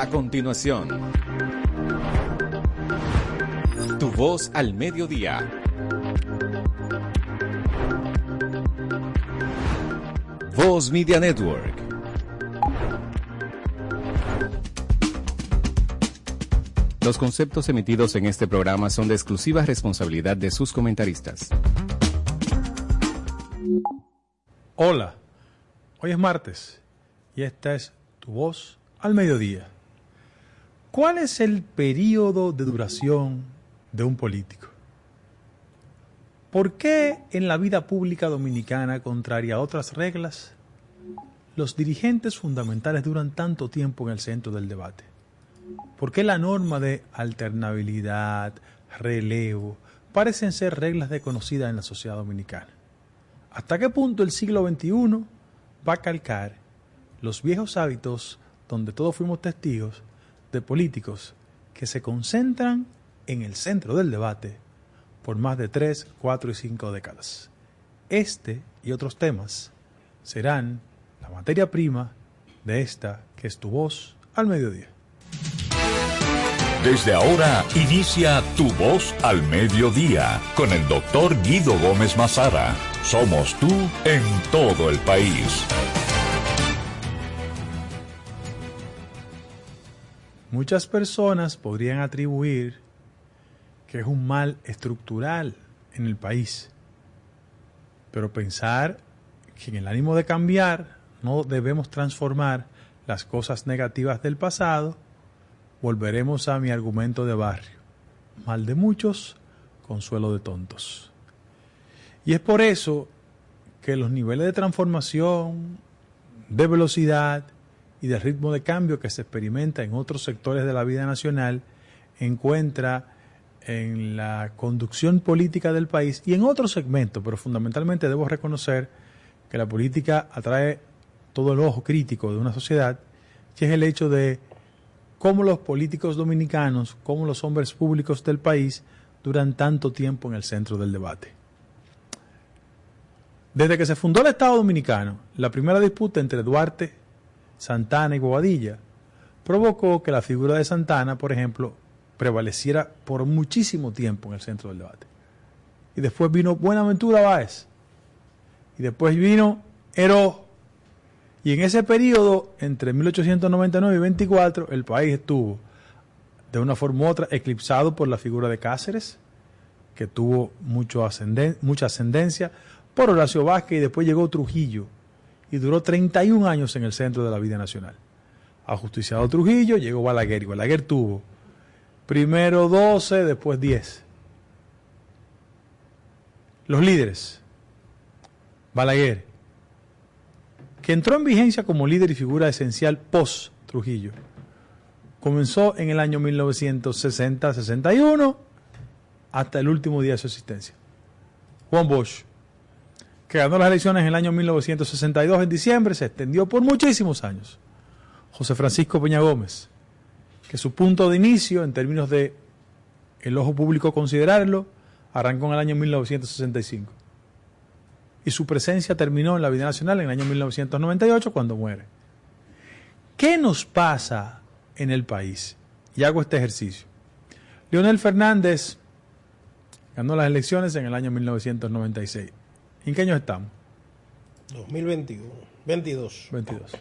A continuación, tu voz al mediodía. Voz Media Network. Los conceptos emitidos en este programa son de exclusiva responsabilidad de sus comentaristas. Hola, hoy es martes y esta es tu voz al mediodía. ¿Cuál es el periodo de duración de un político? ¿Por qué en la vida pública dominicana, contraria a otras reglas, los dirigentes fundamentales duran tanto tiempo en el centro del debate? ¿Por qué la norma de alternabilidad, relevo, parecen ser reglas desconocidas en la sociedad dominicana? ¿Hasta qué punto el siglo XXI va a calcar los viejos hábitos donde todos fuimos testigos de políticos que se concentran en el centro del debate por más de tres, cuatro y cinco décadas. Este y otros temas serán la materia prima de esta que es tu voz al mediodía. Desde ahora inicia Tu Voz al Mediodía con el doctor Guido Gómez Mazara. Somos tú en todo el país. Muchas personas podrían atribuir que es un mal estructural en el país, pero pensar que en el ánimo de cambiar no debemos transformar las cosas negativas del pasado, volveremos a mi argumento de barrio. Mal de muchos, consuelo de tontos. Y es por eso que los niveles de transformación, de velocidad y de ritmo de cambio que se experimenta en otros sectores de la vida nacional encuentra en la conducción política del país y en otros segmentos, pero fundamentalmente debo reconocer que la política atrae todo el ojo crítico de una sociedad, que es el hecho de cómo los políticos dominicanos, cómo los hombres públicos del país duran tanto tiempo en el centro del debate. Desde que se fundó el Estado Dominicano, la primera disputa entre Duarte, Santana y Bobadilla provocó que la figura de Santana, por ejemplo, prevaleciera por muchísimo tiempo en el centro del debate. Y después vino Buenaventura Báez. Y después vino Heró. Y en ese periodo, entre 1899 y 24, el país estuvo, de una forma u otra, eclipsado por la figura de Cáceres, que tuvo mucho mucha ascendencia, por Horacio Vázquez y después llegó Trujillo y duró 31 años en el centro de la vida nacional. Ajusticiado Trujillo, llegó Balaguer y Balaguer tuvo primero 12, después 10. Los líderes. Balaguer, que entró en vigencia como líder y figura esencial post Trujillo. Comenzó en el año 1960-61 hasta el último día de su existencia. Juan Bosch, que ganó las elecciones en el año 1962 en diciembre, se extendió por muchísimos años. José Francisco Peña Gómez, que su punto de inicio, en términos de el ojo público considerarlo, arrancó en el año 1965. Y su presencia terminó en la vida nacional en el año 1998 cuando muere. ¿Qué nos pasa en el país? Y hago este ejercicio. Leonel Fernández ganó las elecciones en el año 1996. ¿En qué año estamos? 2021. 22. 22.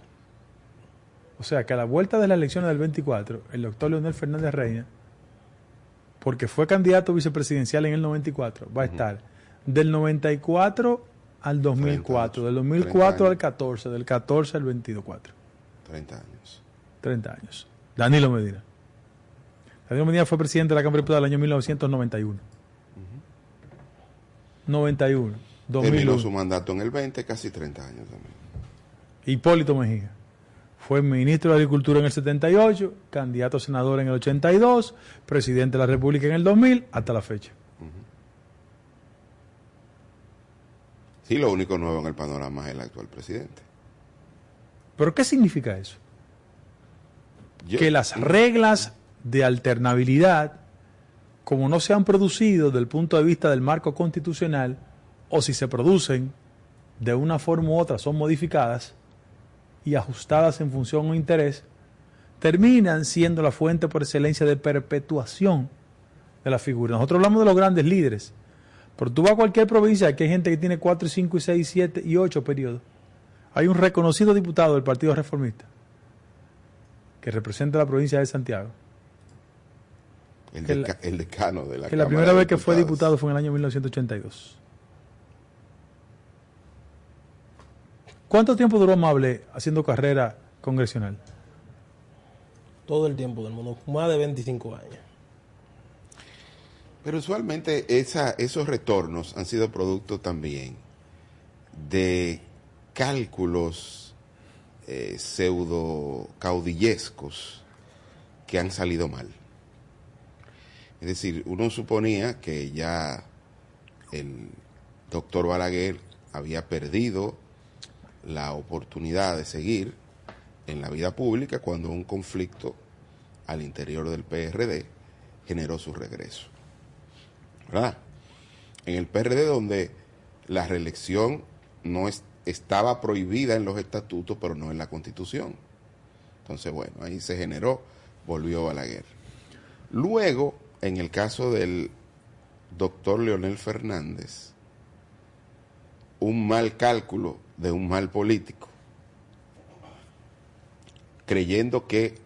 O sea que a la vuelta de las elecciones del 24, el doctor Leonel Fernández Reina, porque fue candidato vicepresidencial en el 94, va a estar del 94 al 2004, del 2004 al 14, del 14 al 24. 30 años. 30 años. Danilo Medina. Danilo Medina fue presidente de la Cámara de Diputados el año 1991. 91. 2001. Terminó su mandato en el 20, casi 30 años también. Hipólito Mejía. Fue ministro de Agricultura en el 78, candidato a senador en el 82, presidente de la República en el 2000, hasta la fecha. Sí, lo único nuevo en el panorama es el actual presidente. ¿Pero qué significa eso? Yo- que las reglas de alternabilidad, como no se han producido desde el punto de vista del marco constitucional, o si se producen de una forma u otra, son modificadas y ajustadas en función o interés, terminan siendo la fuente por excelencia de perpetuación de la figura. Nosotros hablamos de los grandes líderes, pero tú vas a cualquier provincia, que hay gente que tiene 4, 5, 6, 7 y 8 periodos. Hay un reconocido diputado del Partido Reformista que representa la provincia de Santiago. El, Que deca- el decano de la que la primera de vez que fue diputado fue en el año 1982. ¿Cuánto tiempo duró Mable haciendo carrera congresional? Todo el tiempo del mundo, más de 25 años. Pero usualmente esa, esos retornos han sido producto también de cálculos eh, pseudo caudillescos que han salido mal. Es decir, uno suponía que ya el doctor Balaguer había perdido la oportunidad de seguir en la vida pública cuando un conflicto al interior del PRD generó su regreso. ¿Verdad? En el PRD donde la reelección no es- estaba prohibida en los estatutos, pero no en la constitución. Entonces, bueno, ahí se generó, volvió Balaguer. Luego, en el caso del doctor Leonel Fernández, un mal cálculo de un mal político, creyendo que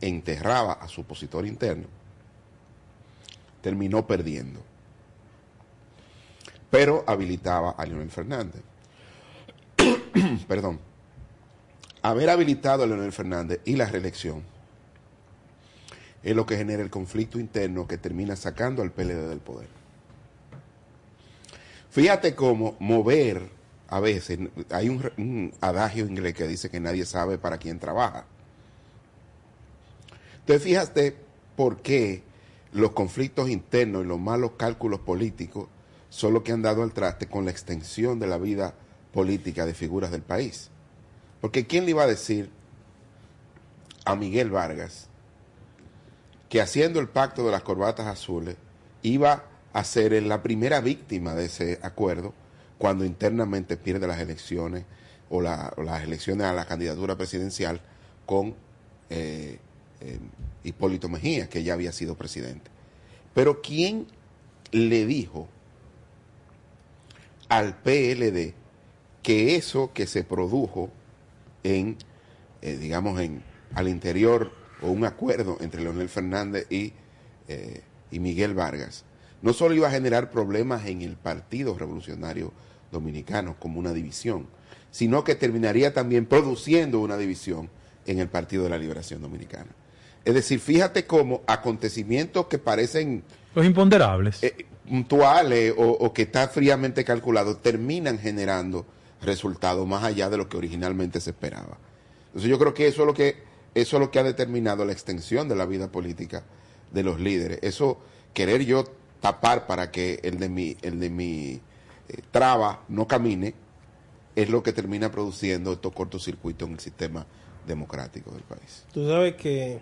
enterraba a su opositor interno, terminó perdiendo. Pero habilitaba a Leonel Fernández. Perdón. Haber habilitado a Leonel Fernández y la reelección es lo que genera el conflicto interno que termina sacando al PLD del poder. Fíjate cómo mover, a veces, hay un, un adagio inglés que dice que nadie sabe para quién trabaja. Entonces fíjate por qué los conflictos internos y los malos cálculos políticos son los que han dado al traste con la extensión de la vida política de figuras del país. Porque ¿quién le iba a decir a Miguel Vargas que haciendo el pacto de las corbatas azules iba a ser la primera víctima de ese acuerdo cuando internamente pierde las elecciones o, la- o las elecciones a la candidatura presidencial con eh, eh, Hipólito Mejía, que ya había sido presidente. Pero ¿quién le dijo al PLD que eso que se produjo en, eh, digamos, en al interior o un acuerdo entre Leonel Fernández y, y Miguel Vargas, no solo iba a generar problemas en el Partido Revolucionario Dominicano como una división, sino que terminaría también produciendo una división en el Partido de la Liberación Dominicana. Es decir, fíjate cómo acontecimientos que parecen Los imponderables. eh, puntuales o, o que está fríamente calculado terminan generando resultados más allá de lo que originalmente se esperaba. Entonces yo creo que eso es lo que eso es lo que ha determinado la extensión de la vida política de los líderes. Eso querer yo tapar para que el de mi el de mi eh, traba no camine es lo que termina produciendo estos cortocircuitos en el sistema democrático del país. Tú sabes que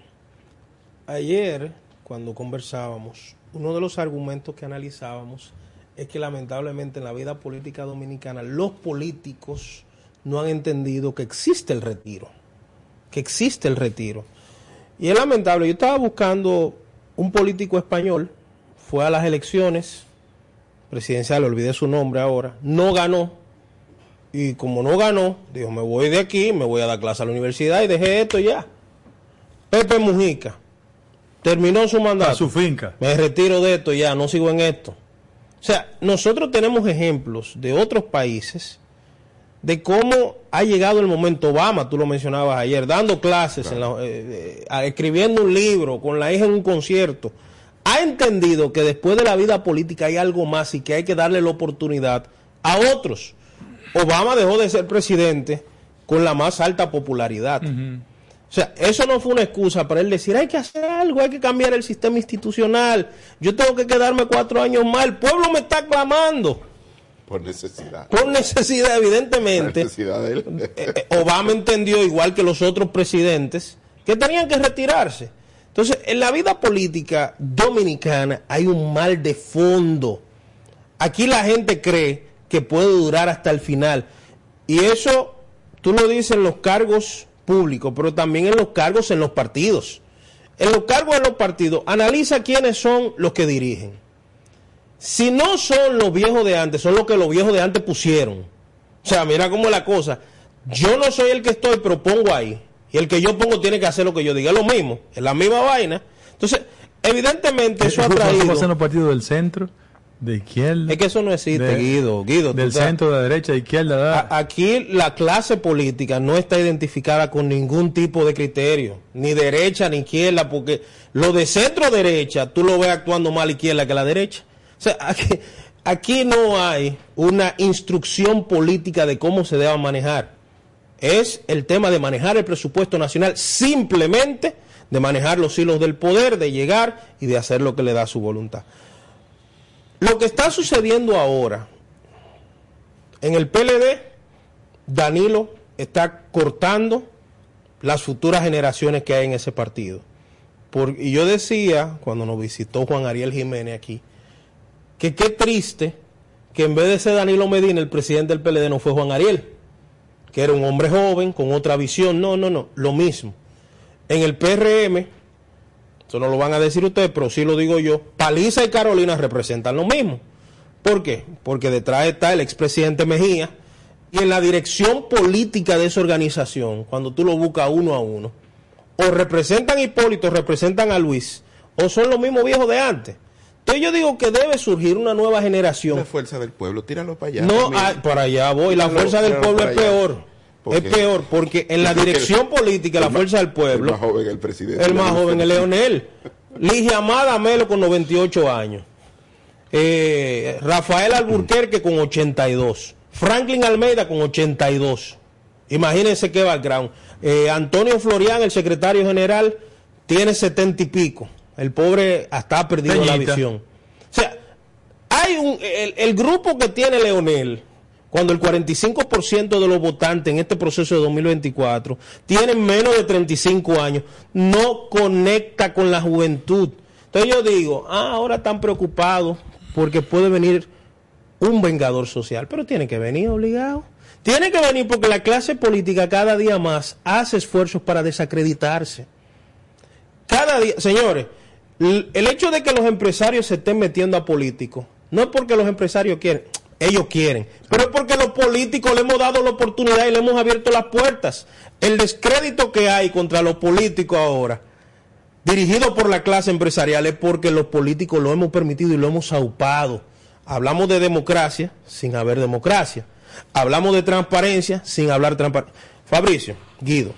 ayer, cuando conversábamos, uno de los argumentos que analizábamos es que lamentablemente en la vida política dominicana los políticos no han entendido que existe el retiro, que existe el retiro. Y es lamentable, yo estaba buscando un político español, fue a las elecciones presidenciales, olvidé su nombre ahora, no ganó, y como no ganó, dijo, me voy de aquí, me voy a dar clase a la universidad y dejé esto ya. Pepe Mujica terminó su mandato. a su finca. Me retiro de esto ya, no sigo en esto. O sea, nosotros tenemos ejemplos de otros países de cómo ha llegado el momento Obama, tú lo mencionabas ayer, dando clases, en la- eh, eh, escribiendo un libro, con la hija en un concierto. Ha entendido que después de la vida política hay algo más y que hay que darle la oportunidad a otros. Obama dejó de ser presidente con la más alta popularidad. O sea, eso no fue una excusa para él decir, hay que hacer algo, hay que cambiar el sistema institucional, yo tengo que quedarme cuatro años más, el pueblo me está clamando Por necesidad. por necesidad, Por evidentemente. necesidad de él. Eh, eh, Obama entendió, igual que los otros presidentes, que tenían que retirarse. Entonces, en la vida política dominicana hay un mal de fondo. Aquí la gente cree que puede durar hasta el final. Y eso, tú lo dices en los cargos públicos, pero también en los cargos en los partidos. En los cargos en los partidos, analiza quiénes son los que dirigen. Si no son los viejos de antes, son los que los viejos de antes pusieron. O sea, mira cómo es la cosa. Yo no soy el que estoy, pero pongo ahí. Y el que yo pongo tiene que hacer lo que yo diga. Es lo mismo, es la misma vaina. Entonces, evidentemente eso ha traído... ¿Cómo los partidos del centro? de izquierda. Es que eso no existe, Guido. Guido del centro, de derecha, de izquierda. aquí la clase política no está identificada con ningún tipo de criterio, ni derecha ni izquierda, porque lo de centro derecha tú lo ves actuando más a la izquierda que a la derecha. O sea, aquí, aquí no hay una instrucción política de cómo se deba manejar. Es el tema de manejar el presupuesto nacional, simplemente de manejar los hilos del poder, de llegar y de hacer lo que le da su voluntad. Lo que está sucediendo ahora en el PLD, Danilo está cortando las futuras generaciones que hay en ese partido. y yo decía, cuando nos visitó Juan Ariel Jiménez aquí, que qué triste que en vez de ser Danilo Medina, el presidente del PLD no fue Juan Ariel, que era un hombre joven, con otra visión. No, no, no, lo mismo. En el PRM, eso no lo van a decir ustedes, pero sí lo digo yo. Paliza y Carolina representan lo mismo. ¿Por qué? Porque detrás está el expresidente Mejía y en la dirección política de esa organización, cuando tú lo buscas uno a uno, o representan a Hipólito, representan a Luis, o son los mismos viejos de antes. Entonces yo digo que debe surgir una nueva generación. La fuerza del pueblo, tíralo para allá. No, ah, para allá voy. La fuerza del pueblo es peor. Es peor porque en la dirección política, la fuerza del pueblo. El más joven, el presidente. El más joven, el Leonel. Ligia Amada Melo con 98 años. Eh, Rafael Alburquerque con 82. Franklin Almeida con 82. Imagínense qué background. Eh, Antonio Florian, el secretario general, tiene 70 y pico. El pobre hasta ha perdido la visión. O sea, hay un. el grupo que tiene Leonel cuando el 45% de los votantes en este proceso de 2024 tienen menos de 35 años, no conecta con la juventud. Entonces yo digo, ah, ahora están preocupados porque puede venir un vengador social, pero tiene que venir obligado. Tiene que venir porque la clase política cada día más hace esfuerzos para desacreditarse. Cada día, señores, el hecho de que los empresarios se estén metiendo a políticos, no es porque los empresarios quieren, ellos quieren. Pero es porque los políticos le hemos dado la oportunidad y le hemos abierto las puertas. El descrédito que hay contra los políticos ahora, dirigido por la clase empresarial, es porque los políticos lo hemos permitido y lo hemos aupado. Hablamos de democracia sin haber democracia. Hablamos de transparencia sin hablar transparencia. Fabricio, Guido,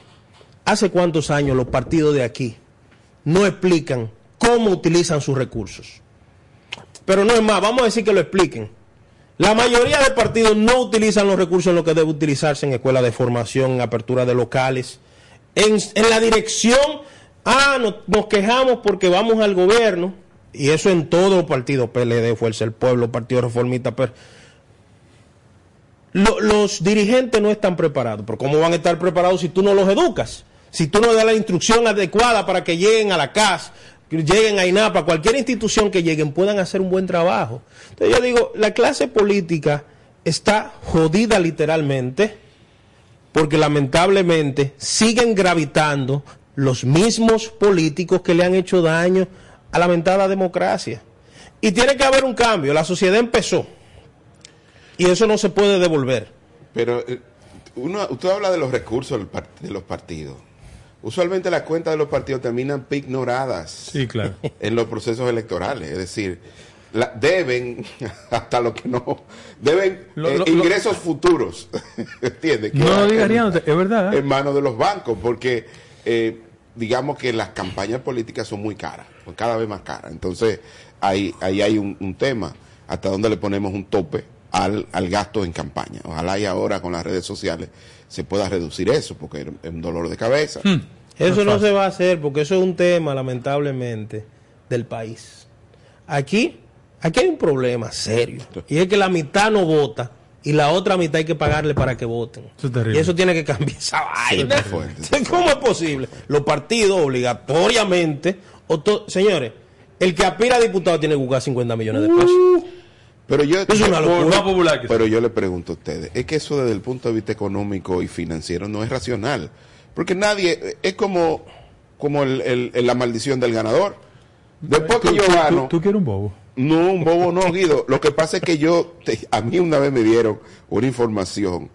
¿hace cuántos años los partidos de aquí no explican cómo utilizan sus recursos? Pero no es más, vamos a decir que lo expliquen la mayoría de partidos no utilizan los recursos en lo que debe utilizarse en escuelas de formación, en apertura de locales. En, la dirección, ah, nos, quejamos porque vamos al gobierno, y eso en todo los partidos, PLD, Fuerza del Pueblo, Partido Reformista, los dirigentes no están preparados. Pero ¿cómo van a estar preparados si tú no los educas? Si tú no das la instrucción adecuada para que lleguen a la casa, lleguen a INAPA, cualquier institución que lleguen, puedan hacer un buen trabajo. Entonces yo digo, la clase política está jodida literalmente, porque lamentablemente siguen gravitando los mismos políticos que le han hecho daño a la lamentada democracia. Y tiene que haber un cambio, la sociedad empezó, y eso no se puede devolver. Pero eh, uno, usted habla de los recursos de los partidos usualmente las cuentas de los partidos terminan ignoradas claro. en los procesos electorales. Es decir, deben, hasta lo que no, deben eh, ingresos futuros. ¿Entiendes? No lo digas, es verdad. En manos de los bancos, porque eh, digamos que las campañas políticas son muy caras, cada vez más caras. Entonces, ahí, ahí hay un, tema, hasta dónde le ponemos un tope al, al gasto en campaña. Ojalá y ahora con las redes sociales se pueda reducir eso, porque es un dolor de cabeza. Hmm. Eso no, se va a hacer, porque eso es un tema, lamentablemente, del país. Aquí, aquí hay un problema serio, y es que la mitad no vota y la otra mitad hay que pagarle para que voten. y eso tiene que cambiar esa vaina. ¿Cómo es posible? Los partidos obligatoriamente, señores, el que aspira a diputado tiene que buscar 50 millones de pesos. Uh. Pero yo, pero yo le pregunto a ustedes, es que eso desde el punto de vista económico y financiero no es racional, Porque nadie, es como, como el, el- la maldición del ganador. Después que yo gano, tú- tú quieres un bobo. no, un bobo no, Guido. Lo que pasa es que yo, te- a mí una vez me dieron una información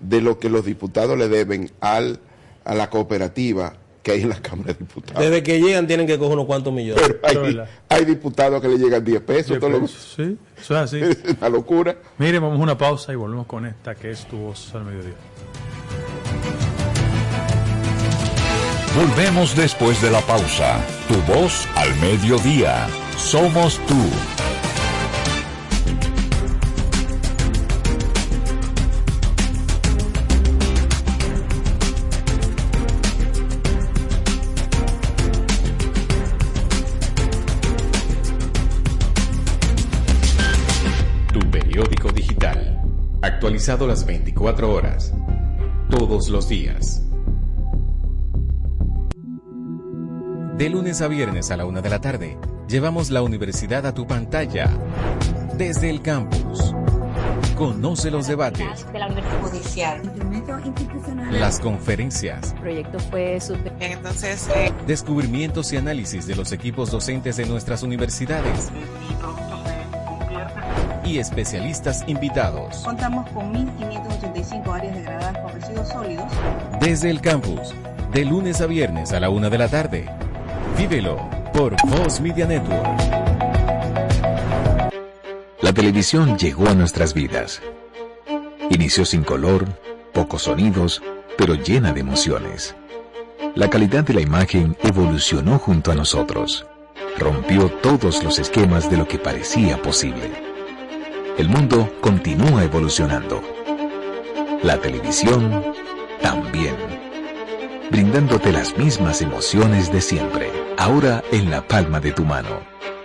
de lo que los diputados le deben al, a la cooperativa que hay en la Cámara de Diputados. Desde que llegan tienen que coger unos cuantos millones. Pero hay, diputados que le llegan 10 pesos. Diez todos los- pesos, Sí, eso es así. es una locura. Mire, vamos a una pausa y volvemos con esta que es tu voz al mediodía. Volvemos después de la pausa. Tu voz al mediodía. Somos tú. Actualizado las 24 horas. Todos los días. De lunes a viernes a la una de la tarde, llevamos la universidad a tu pantalla. Desde el campus. Conoce los debates, de la Universidad Judicial. Las conferencias, El proyecto fue Entonces, eh, descubrimientos y análisis de los equipos docentes de nuestras universidades y especialistas invitados. Contamos con 1.585 áreas degradadas con residuos sólidos. Desde el campus, de lunes a viernes a la una de la tarde. Vívelo por Voz Media Network. La televisión llegó a nuestras vidas. Inició sin color, pocos sonidos, pero llena de emociones. La calidad de la imagen evolucionó junto a nosotros. Rompió todos los esquemas de lo que parecía posible. El mundo continúa evolucionando. La televisión también. Brindándote las mismas emociones de siempre. Ahora en la palma de tu mano.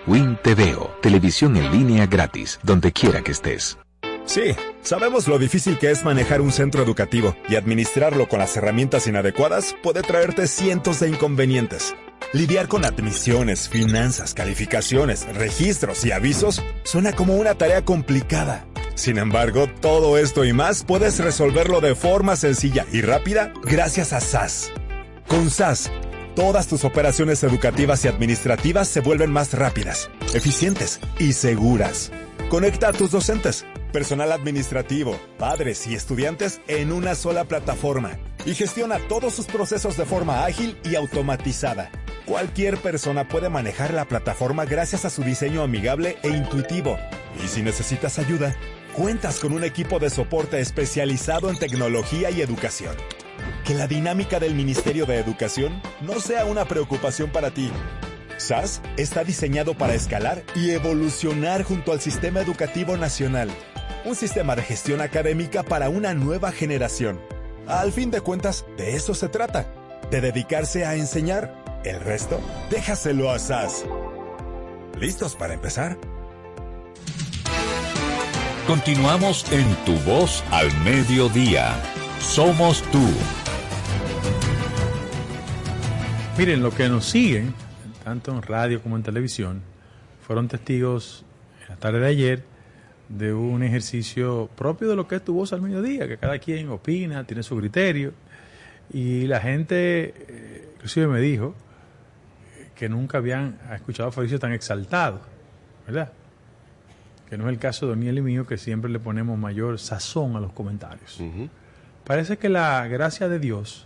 Win TVO, televisión en línea gratis, donde quiera que estés. Sí, sabemos lo difícil que es manejar un centro educativo y administrarlo con las herramientas inadecuadas puede traerte cientos de inconvenientes. Lidiar con admisiones, finanzas, calificaciones, registros y avisos suena como una tarea complicada. Sin embargo, todo esto y más puedes resolverlo de forma sencilla y rápida gracias a SAS. Con SAS, todas tus operaciones educativas y administrativas se vuelven más rápidas, eficientes y seguras. Conecta a tus docentes, personal administrativo, padres y estudiantes en una sola plataforma y gestiona todos sus procesos de forma ágil y automatizada. Cualquier persona puede manejar la plataforma gracias a su diseño amigable e intuitivo. Y si necesitas ayuda, cuentas con un equipo de soporte especializado en tecnología y educación. Que la dinámica del Ministerio de Educación no sea una preocupación para ti. SAS está diseñado para escalar y evolucionar junto al sistema educativo nacional. Un sistema de gestión académica para una nueva generación. Al fin de cuentas, de eso se trata. De dedicarse a enseñar. El resto, déjaselo a SAS. ¿Listos para empezar? Continuamos en Tu voz al mediodía. Somos tú. Miren, los que nos siguen, tanto en radio como en televisión, fueron testigos en la tarde de ayer de un ejercicio propio de lo que es tu voz al mediodía, que cada quien opina, tiene su criterio. Y la gente, eh, inclusive me dijo, que nunca habían escuchado a Fabricio tan exaltado, ¿verdad? Que no es el caso de Daniel y mío, que siempre le ponemos mayor sazón a los comentarios. Parece que la gracia de Dios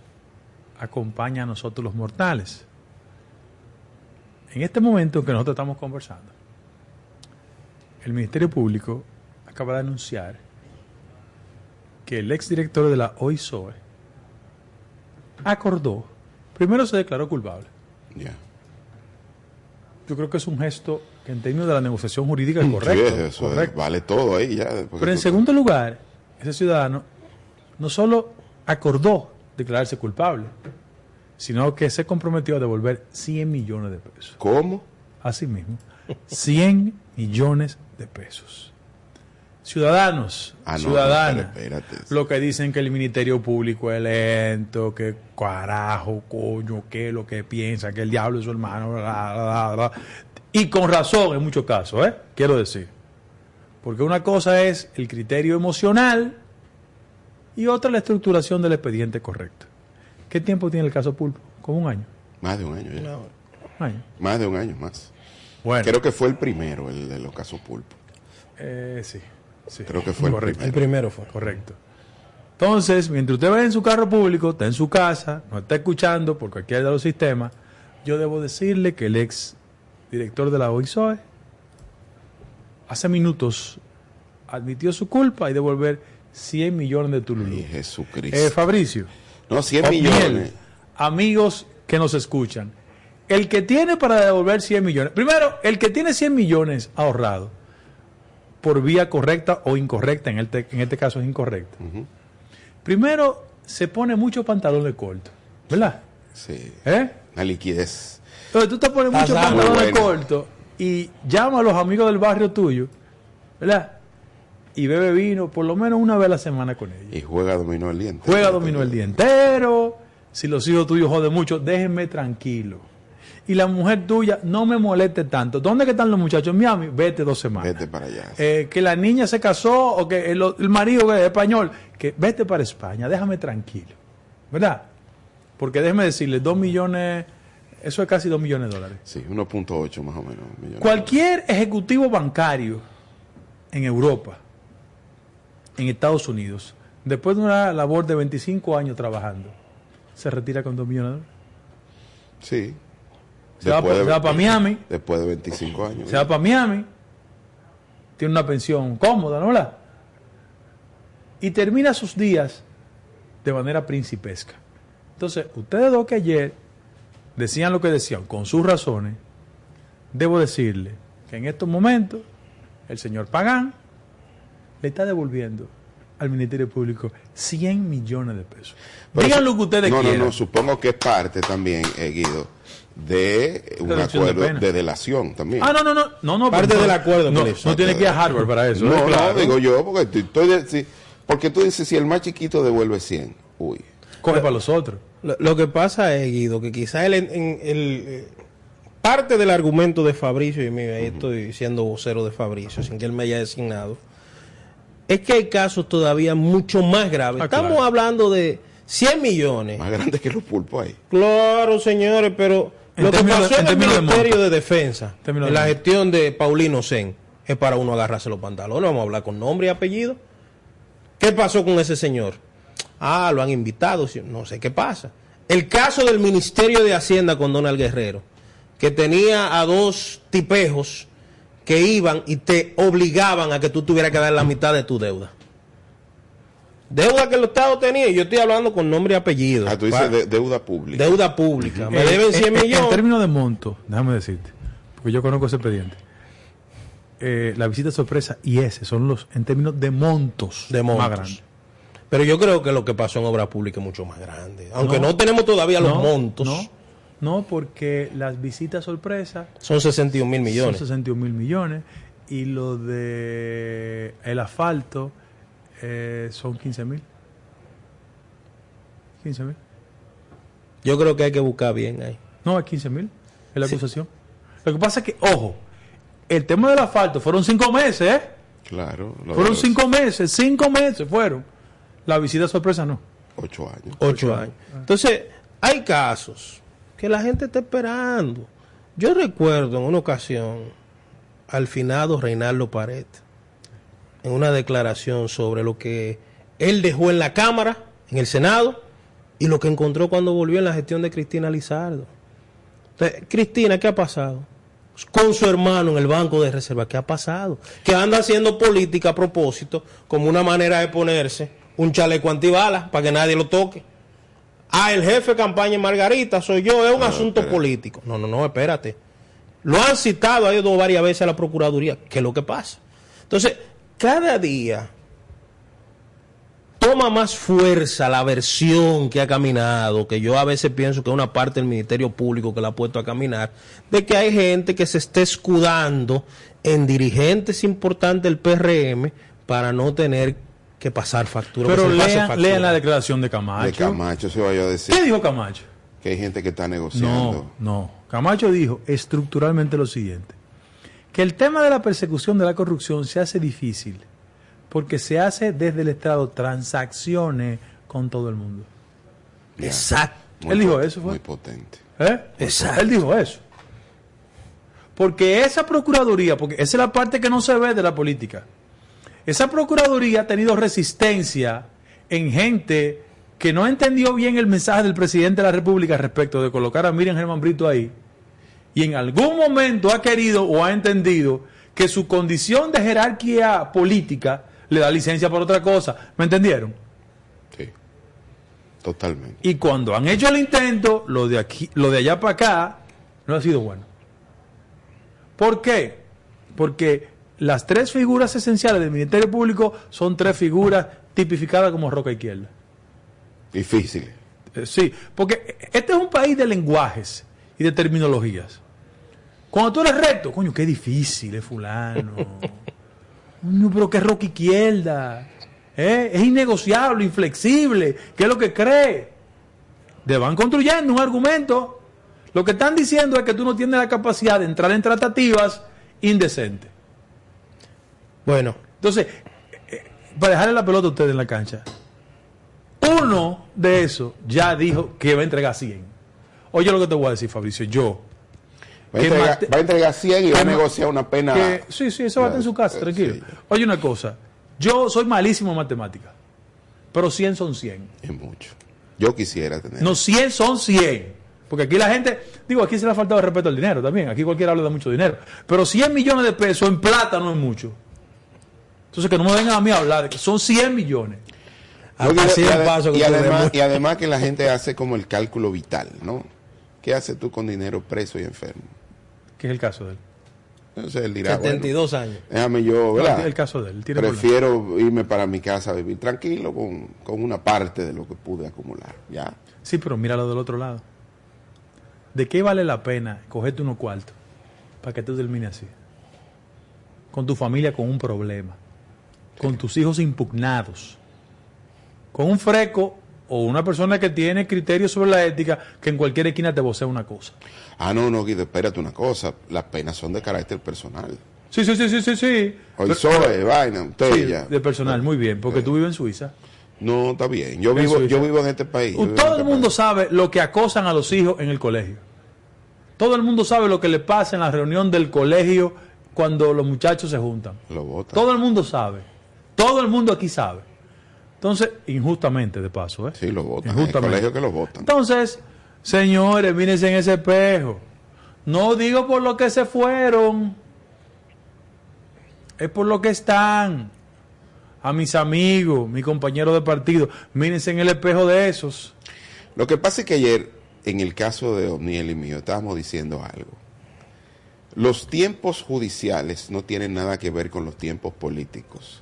acompaña a nosotros los mortales. En este momento en que nosotros estamos conversando, el Ministerio Público acaba de anunciar que el exdirector de la OISOE acordó, primero se declaró culpable. Yo creo que es un gesto que en términos de la negociación jurídica es Sí, correcto. eso es- correcto. vale todo ahí ya. Pero en tú- segundo lugar, ese ciudadano no solo acordó declararse culpable, sino que se comprometió a devolver 100 millones de pesos. ¿Cómo? Así mismo, 100 millones de pesos. Ciudadanos, Ah, no, ciudadanas, no, lo que dicen que el Ministerio Público es lento, que carajo, coño, que lo que piensa, que el diablo es su hermano, bla, bla, bla, bla. y con razón en muchos casos, ¿eh? quiero decir. Porque una cosa es el criterio emocional y otra la estructuración del expediente correcto. ¿Qué tiempo tiene el caso Pulpo? Como un año. Más de un año ya. Un año. Más de un año más. Bueno, Creo que fue el primero, el de los casos pulpo. eh, sí, sí. Creo que fue el primero fue. Correcto. Entonces, mientras usted va en su carro público, está en su casa, no está escuchando por cualquiera de los sistemas, yo debo decirle que el ex director de la OISOE hace minutos admitió su culpa y devolver 100 millones de Tululú. Jesucristo. Eh, Fabricio, no, 100 Otniel, millones. amigos que nos escuchan, el que tiene para devolver 100 millones, primero, el que tiene 100 millones ahorrado por vía correcta o incorrecta, en, este- en este caso es incorrecta, primero se pone mucho pantalones cortos, ¿verdad? Sí. ¿Eh? La liquidez. Entonces tú te pones mucho Pasamos. pantalones Muy bueno. cortos y llama a los amigos del barrio tuyo, ¿verdad? Y bebe vino por lo menos una vez a la semana con ellos. Y juega dominó el diente. Juega dominó el día entero. Si los hijos tuyos joden mucho, déjenme tranquilo. Y la mujer tuya, no me moleste tanto. ¿Dónde que están los muchachos? En Miami, vete dos semanas. Vete para allá. Eh, que la niña se casó o que el, el marido que es español, que vete para España, déjame tranquilo. ¿Verdad? Porque déjeme decirle, dos millones, eso es casi dos millones de dólares. Sí, 1.8 más o menos. Cualquier ejecutivo bancario en Europa, en Estados Unidos, después de una labor de 25 años trabajando, se retira con 2 millones de dólares. Sí. Se va Después pa- de- se va pa' Miami. Después de 25 años. Se va para Miami, tiene una pensión cómoda, ¿no? ¿verdad? Y termina sus días de manera principesca. Entonces, ustedes dos que ayer decían lo que decían, con sus razones, debo decirle que en estos momentos el señor Pagán le está devolviendo al Ministerio Público 100 millones de pesos. Pero Digan lo que ustedes no, quieran. No, no, supongo que es parte también, eh, Guido, de un de acuerdo de, delación también. Ah, no, no, no, no, no. Parte pero del acuerdo No, no, tiene que ir a Harvard para eso. No, ¿eh? no, Claro. digo yo, porque estoy, estoy de- sí, porque tú dices, si el más chiquito devuelve 100, uy. Coge para los otros. Lo, lo que pasa es, Guido, que quizá el, en- el, parte del argumento de Fabricio, y mira, ahí estoy siendo vocero de Fabricio, sin que él me haya designado, es que hay casos todavía mucho más graves. Ah, Estamos claro. hablando de 100 millones. Más grande que los pulpos ahí. Claro, señores, pero lo que pasó en el de Ministerio de Defensa, En de la gestión de Paulino Sen, es para uno agarrarse los pantalones. Vamos a hablar con nombre y apellido. ¿Qué pasó con ese señor? Ah, lo han invitado, no sé qué pasa. El caso del Ministerio de Hacienda con Donald Guerrero, que tenía a dos tipejos que iban y te obligaban a que tú tuvieras que dar la mitad de tu deuda. Deuda que el Estado tenía, y yo estoy hablando con nombre y apellido. Ah, tú dices de- deuda pública. Deuda pública. Me Eh, deben eh, 100 eh, En millones. términos de monto, déjame decirte, porque yo conozco ese expediente. Eh, la visita sorpresa y ese son los, en términos de montos, De montos. más grandes. Pero yo creo que lo que pasó en obra pública es mucho más grande. Aunque no, No. tenemos todavía los No, montos. No, no, porque las visitas sorpresa Son 61 mil millones. son 61 mil millones y lo de el asfalto eh, son 15 mil. 15 mil. Yo creo que hay que buscar bien ahí. No, es 15 mil. Es la acusación. Lo que pasa es que, ojo, el tema del asfalto fueron cinco meses, ¿eh? Claro. lo Fueron cinco meses, cinco meses fueron. La visita sorpresa no. Ocho años. Ocho años. Entonces, hay casos que la gente está esperando. Yo recuerdo en una ocasión al finado Reinaldo Pared, en una declaración sobre lo que él dejó en la Cámara, en el Senado, y lo que encontró cuando volvió en la gestión de Cristina Lizardo. Entonces, Cristina, ¿qué ha pasado? Con su hermano en el Banco de Reserva, ¿qué ha pasado? Que anda haciendo política a propósito, como una manera de ponerse un chaleco antibalas para que nadie lo toque. Ah, el jefe de campaña Margarita soy yo, es un asunto espérate. político. No, no, no, espérate. Lo han citado, ha ido varias veces a la Procuraduría. ¿Qué es lo que pasa? Entonces, cada día toma más fuerza la versión que ha caminado, que yo a veces pienso que es una parte del Ministerio Público que la ha puesto a caminar, de que hay gente que se está escudando en dirigentes importantes del PRM para no tener que pasar factura. Pero lean la declaración de Camacho. De Camacho se vaya a decir ¿Qué dijo Camacho? que hay gente que está negociando. No, no. Camacho dijo estructuralmente lo siguiente, que el tema de la persecución de la corrupción se hace difícil porque se hace desde el Estado transacciones con todo el mundo. Ya. Exacto. Muy Él dijo eso, fue. Muy potente. ¿Eh? Exacto. Él dijo eso. Porque esa Procuraduría, porque esa es la parte que no se ve de la política, esa Procuraduría ha tenido resistencia en gente que no entendió bien el mensaje del presidente de la República respecto de colocar a Miriam Germán Brito ahí, y en algún momento ha querido o ha entendido que su condición de jerarquía política le da licencia por otra cosa. ¿Me entendieron? Sí. Totalmente. Y cuando han hecho el intento, lo de aquí, lo de allá para acá, no ha sido bueno. ¿Por qué? Porque las tres figuras esenciales del Ministerio Público son tres figuras tipificadas como roca izquierda. Difícil. Eh, sí, porque este es un país de lenguajes y de terminologías. Cuando tú eres recto, coño, qué difícil es fulano. Coño, pero qué roca izquierda. ¿Eh? Es innegociable, inflexible. ¿Qué es lo que cree? Te van construyendo un argumento. Lo que están diciendo es que tú no tienes la capacidad de entrar en tratativas indecentes. Bueno, Entonces, eh, para dejarle la pelota a ustedes en la cancha, uno de esos ya dijo que va a entregar 100. Oye lo que te voy a decir, Fabricio, yo. Va a, que entregar, mate- va a entregar 100 y va a negociar una pena. que- sí, sí, eso va a estar en su casa, tranquilo. sí, Oye una cosa, yo soy malísimo en matemáticas, pero 100 son 100. es mucho. Yo quisiera tener. No, 100 son 100. Porque aquí la gente, digo, aquí se le ha faltado el respeto al dinero también. Aquí cualquiera habla de mucho dinero. Pero 100 millones de pesos en plata no es mucho. Entonces que no me vengan a mí a hablar de que son 100 millones. No, paso además, y además que la gente hace como el cálculo vital, ¿no? ¿Qué haces tú con dinero preso y enfermo? Que es el caso de él. Entonces él dirá, 72 años. déjame yo, ¿verdad? No, el caso de él, tiene Prefiero irme para mi casa a vivir tranquilo con, con una parte de lo que pude acumular, ¿ya? Sí, pero míralo del otro lado. ¿De qué vale la pena cogerte unos cuartos para que tú termines así? Con tu familia con un problema, con tus hijos impugnados, con un freco o una persona que tiene criterios sobre la ética que en cualquier esquina te vocea una cosa. Ah, no, no, Guido, espérate una cosa. Las penas son de carácter personal. Sí, sí, sí, sí, sí, sí. Hoy Pero- soy, vaina, usted Sí, ya. de personal, muy bien, porque tú vives en Suiza. No, está bien. Yo vivo, Suiza. yo vivo en este país. Todo este el mundo país. sabe lo que acosan a los hijos en el colegio. Todo el mundo sabe lo que le pasa en la reunión del colegio cuando los muchachos se juntan. Lo votan. Todo el mundo sabe. Todo el mundo aquí sabe. Entonces, injustamente de paso, ¿eh? Sí, lo votan. En el colegio que lo votan. Entonces, señores, mírense en ese espejo. No digo por lo que se fueron. Es por lo que están. A mis amigos, mis compañeros de partido. Mírense en el espejo de esos. Lo que pasa es que ayer, en el caso de O'Neill y mío, estábamos diciendo algo. Los tiempos judiciales no tienen nada que ver con los tiempos políticos.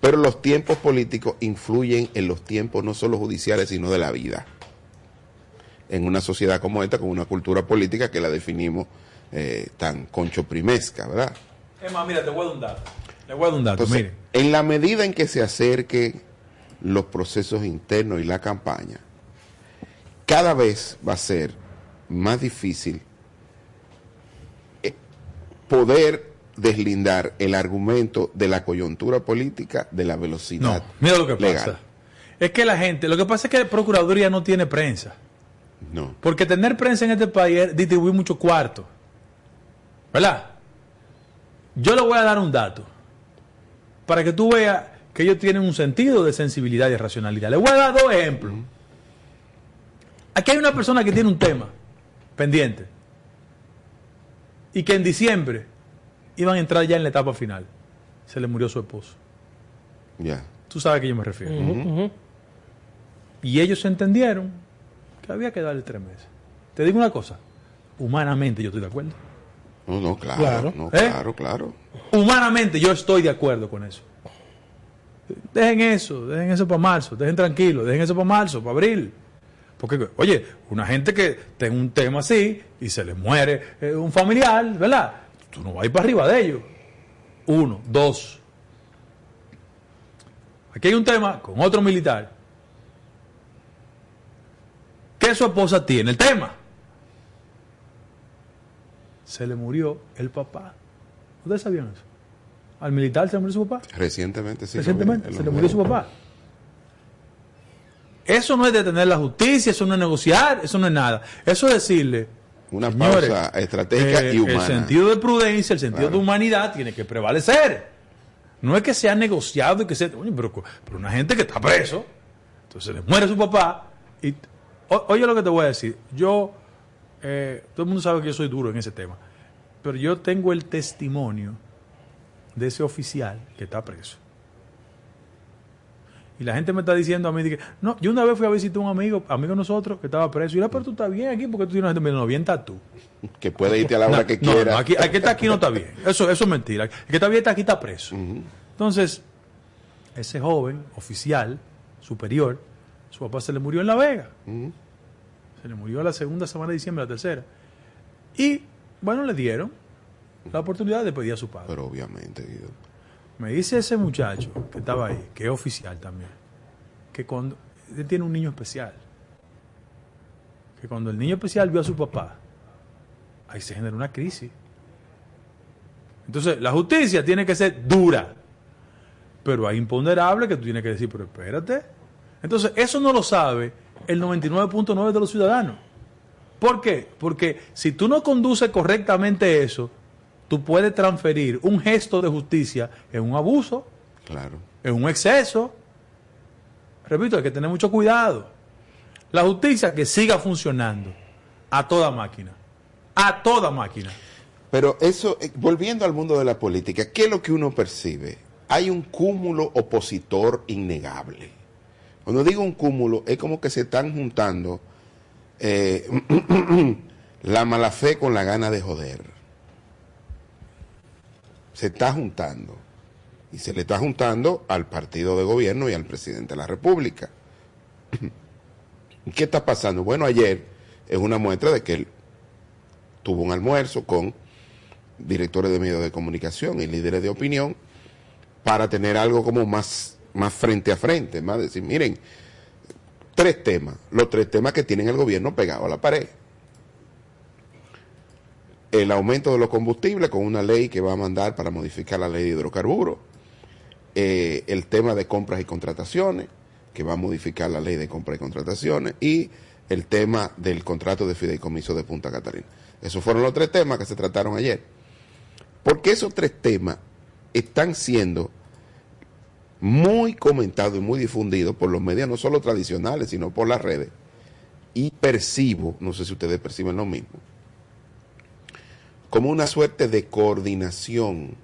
Pero los tiempos políticos influyen en los tiempos no solo judiciales, sino de la vida. En una sociedad como esta, con una cultura política que la definimos eh, tan conchoprimesca, ¿verdad? Es más, mira, te voy a dar un dato. Le voy a dar un dato, Entonces, mire. en la medida en que se acerquen los procesos internos y la campaña, cada vez va a ser más difícil eh, poder deslindar el argumento de la coyuntura política de la No, velocidad mira lo que legal. pasa. Es que la gente, lo que pasa es que la Procuraduría no tiene prensa. No. Porque tener prensa en este país es distribuir mucho cuarto. ¿Verdad? Yo le voy a dar un dato. Para que tú veas que ellos tienen un sentido de sensibilidad y de racionalidad. Le voy a dar dos ejemplos. Aquí hay una persona que tiene un tema pendiente. Y que en diciembre iban a entrar ya en la etapa final. Se le murió su esposo. Ya. Tú sabes a qué yo me refiero. Y ellos entendieron que había que darle tres meses. Te digo una cosa. Humanamente yo estoy de acuerdo. No, no, claro. Claro. No, ¿Eh? claro, claro. Humanamente yo estoy de acuerdo con eso. Dejen eso, dejen eso para marzo, dejen tranquilo, dejen eso para marzo, para abril. Porque, oye, una gente que tenga un tema así y se le muere eh, un familiar, ¿verdad? Tú no vas a ir para arriba de ellos. Uno, dos. Aquí hay un tema con otro militar. Que su esposa tiene el tema. Se le murió el papá. ¿Ustedes sabían eso? Al militar se le murió su papá. Recientemente sí. Recientemente en se le murió su papá. eso no es detener la justicia, eso no es negociar, eso no es nada. Eso es decirle, Una señores, pausa estratégica eh, y humana. El sentido de prudencia, el sentido Claro. de humanidad tiene que prevalecer. No es que sea negociado y que sea. Oye, pero, pero una gente que está preso, entonces le muere su papá. Y, o- oye lo que te voy a decir. Yo, eh, todo el mundo sabe que yo soy duro en ese tema. Pero yo tengo el testimonio de ese oficial que está preso. Y la gente me está diciendo a mí, que, no, yo una vez fui a visitar a un amigo, amigo de nosotros, que estaba preso. Y era, pero tú estás bien aquí, porque tú tienes gente, no, bien estás tú. Que puede irte a la hora No, que no, quiera. no, aquí, el que está aquí no está bien. Eso, eso es mentira. El que está bien está aquí está preso. Entonces, ese joven, oficial, superior, su papá se le murió en La Vega. Se le murió la segunda semana de diciembre, la tercera. Y, bueno, le dieron la oportunidad de pedir a su padre. Pero obviamente, Guido. Me dice ese muchacho que estaba ahí, que es oficial también, que cuando él tiene un niño especial, que cuando el niño especial vio a su papá, ahí se genera una crisis. Entonces, la justicia tiene que ser dura, pero hay imponderables que tú tienes que decir, pero espérate. Entonces, eso no lo sabe el 99.9 de los ciudadanos. ¿Por qué? Porque si tú no conduces correctamente eso, tú puedes transferir un gesto de justicia en un abuso, Claro. en un exceso. Repito, hay que tener mucho cuidado. La justicia que siga funcionando a toda máquina. A toda máquina. Pero eso, eh, volviendo al mundo de la política, ¿qué es lo que uno percibe? Hay un cúmulo opositor innegable. Cuando digo un cúmulo, es como que se están juntando eh, la mala fe con la gana de joder. Se está juntando. Y se le está juntando al partido de gobierno y al presidente de la República. ¿Qué está pasando? Bueno, ayer es una muestra de que él tuvo un almuerzo con directores de medios de comunicación y líderes de opinión para tener algo como más, más frente a frente, más decir, miren, tres temas, los tres temas que tienen el gobierno pegado a la pared. El aumento de los combustibles con una ley que va a mandar para modificar la ley de hidrocarburos. Eh, el tema de compras y contrataciones, que va a modificar la ley de compras y contrataciones. Y el tema del contrato de fideicomiso de Punta Catalina. Esos fueron los tres temas que se trataron ayer. Porque esos tres temas están siendo muy comentados y muy difundidos por los medios, no solo tradicionales, sino por las redes. Y percibo, no sé si ustedes perciben lo mismo, como una suerte de coordinación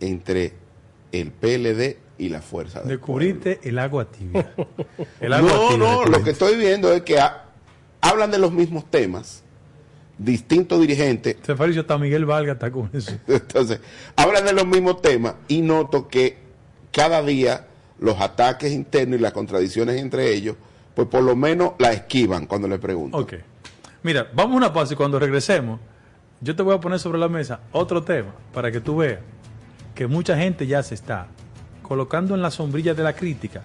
entre el PLD y la fuerza Descubriste el agua tibia. El agua no, tibia, no, lo que estoy viendo es que ha- hablan de los mismos temas, distintos dirigentes, Se pareció hasta Miguel Valga está con eso. entonces, hablan de los mismos temas y noto que cada día los ataques internos y las contradicciones entre ellos, pues por lo menos la esquivan cuando le pregunto. Ok. Mira, vamos a una pausa y cuando regresemos, yo te voy a poner sobre la mesa otro tema para que tú veas que mucha gente ya se está colocando en la sombrilla de la crítica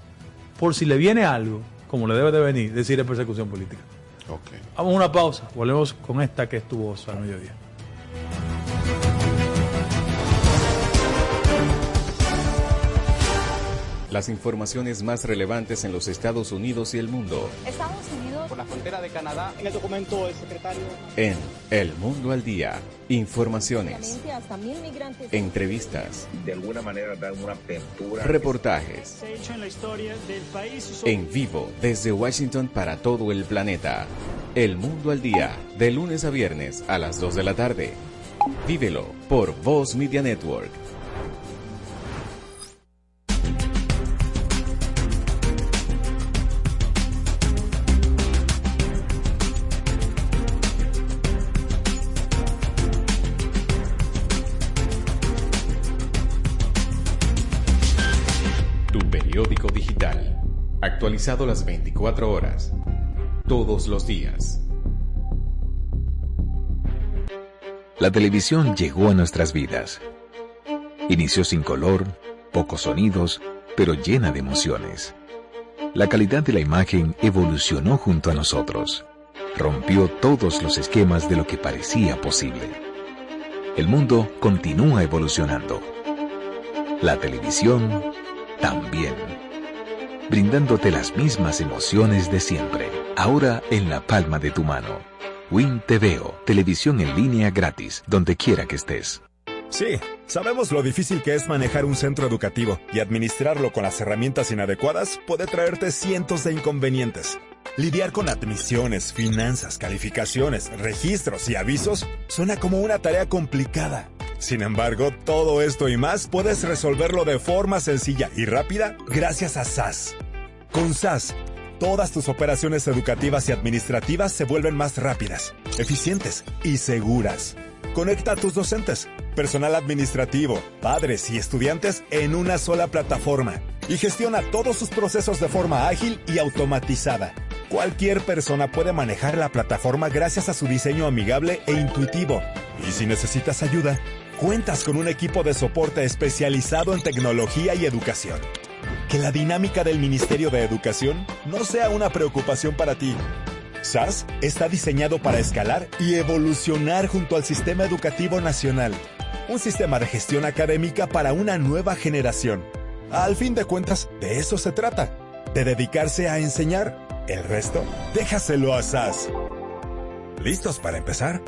por si le viene algo, como le debe de venir, decir es persecución política. Ok. Vamos a una pausa, volvemos con esta que es tu voz al mediodía. Las informaciones más relevantes en los Estados Unidos y el mundo Estados Unidos por la frontera de Canadá. En el documento el secretario en El Mundo al Día. Informaciones, hasta mil migrantes entrevistas, de alguna manera dar una apertura. reportajes se ha hecho en la historia del país. en vivo desde Washington para todo el planeta. El Mundo al Día, de lunes a viernes a las 2 de la tarde. Vívelo por Voz Media Network. Las 24 horas. Todos los días. La televisión llegó a nuestras vidas. Inició sin color, pocos sonidos, pero llena de emociones. La calidad de la imagen evolucionó junto a nosotros. Rompió todos los esquemas de lo que parecía posible. El mundo continúa evolucionando. La televisión también. Brindándote las mismas emociones de siempre, ahora en la palma de tu mano. Win TVO, televisión en línea gratis, donde quiera que estés. Sí, sabemos lo difícil que es manejar un centro educativo y administrarlo con las herramientas inadecuadas puede traerte cientos de inconvenientes. Lidiar con admisiones, finanzas, calificaciones, registros y avisos suena como una tarea complicada. Sin embargo, todo esto y más puedes resolverlo de forma sencilla y rápida gracias a SAS. Con SAS, todas tus operaciones educativas y administrativas se vuelven más rápidas, eficientes y seguras. Conecta a tus docentes, personal administrativo, padres y estudiantes en una sola plataforma y gestiona todos sus procesos de forma ágil y automatizada. Cualquier persona puede manejar la plataforma gracias a su diseño amigable e intuitivo. Y si necesitas ayuda, cuentas con un equipo de soporte especializado en tecnología y educación. Que la dinámica del Ministerio de Educación no sea una preocupación para ti. SAS está diseñado para escalar y evolucionar junto al sistema educativo nacional. Un sistema de gestión académica para una nueva generación. Al fin de cuentas, de eso se trata. De dedicarse a enseñar. El resto, déjaselo a SAS. ¿Listos para empezar?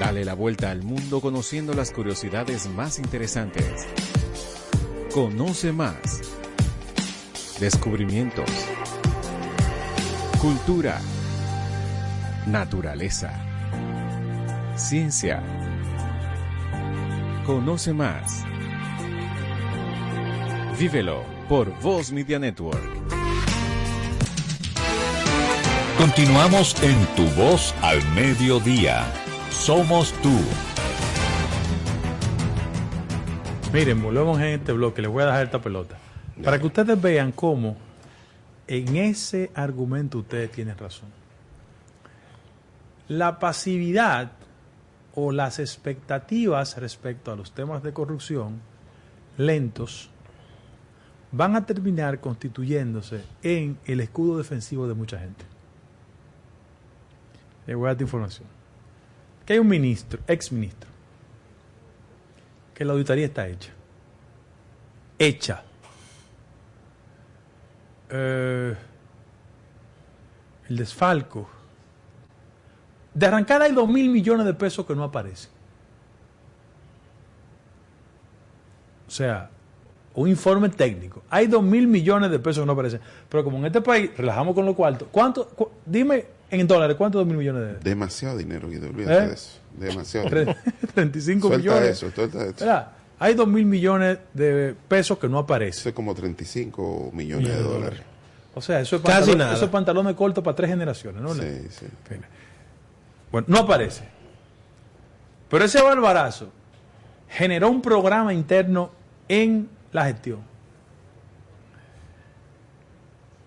Dale la vuelta al mundo conociendo las curiosidades más interesantes. Conoce más. Descubrimientos. Cultura. Naturaleza. Ciencia. Conoce más. Vívelo por Voz Media Network. Continuamos en Tu Voz al Mediodía. Somos tú. Miren, volvemos en este bloque. Les voy a dejar esta pelota. Para que ustedes vean cómo en ese argumento ustedes tienen razón. La pasividad o las expectativas respecto a los temas de corrupción lentos van a terminar constituyéndose en el escudo defensivo de mucha gente. Les voy a dar esta información. Que hay un ministro, ex ministro, que la auditoría está hecha. Hecha. Eh, el desfalco. De arrancar hay dos mil millones de pesos que no aparecen. O sea, un informe técnico. Hay dos mil millones de pesos que no aparecen. Pero como en este país relajamos con los cuartos, ¿cuánto? cu- dime en dólares, ¿cuántos dos mil millones de Demasiado dinero, Guido, olvídate ¿Eh? de eso. Demasiado. Tre- 35 Suelta millones. eso, suelta eso. Hay dos mil millones de pesos que no aparecen. Eso es como 35 millones de dólares. O sea, eso es Casi pantalón, nada. eso es pantalones cortos para tres generaciones, ¿no? Sí, sí. Bueno, no aparece. Pero ese barbarazo generó un programa interno en la gestión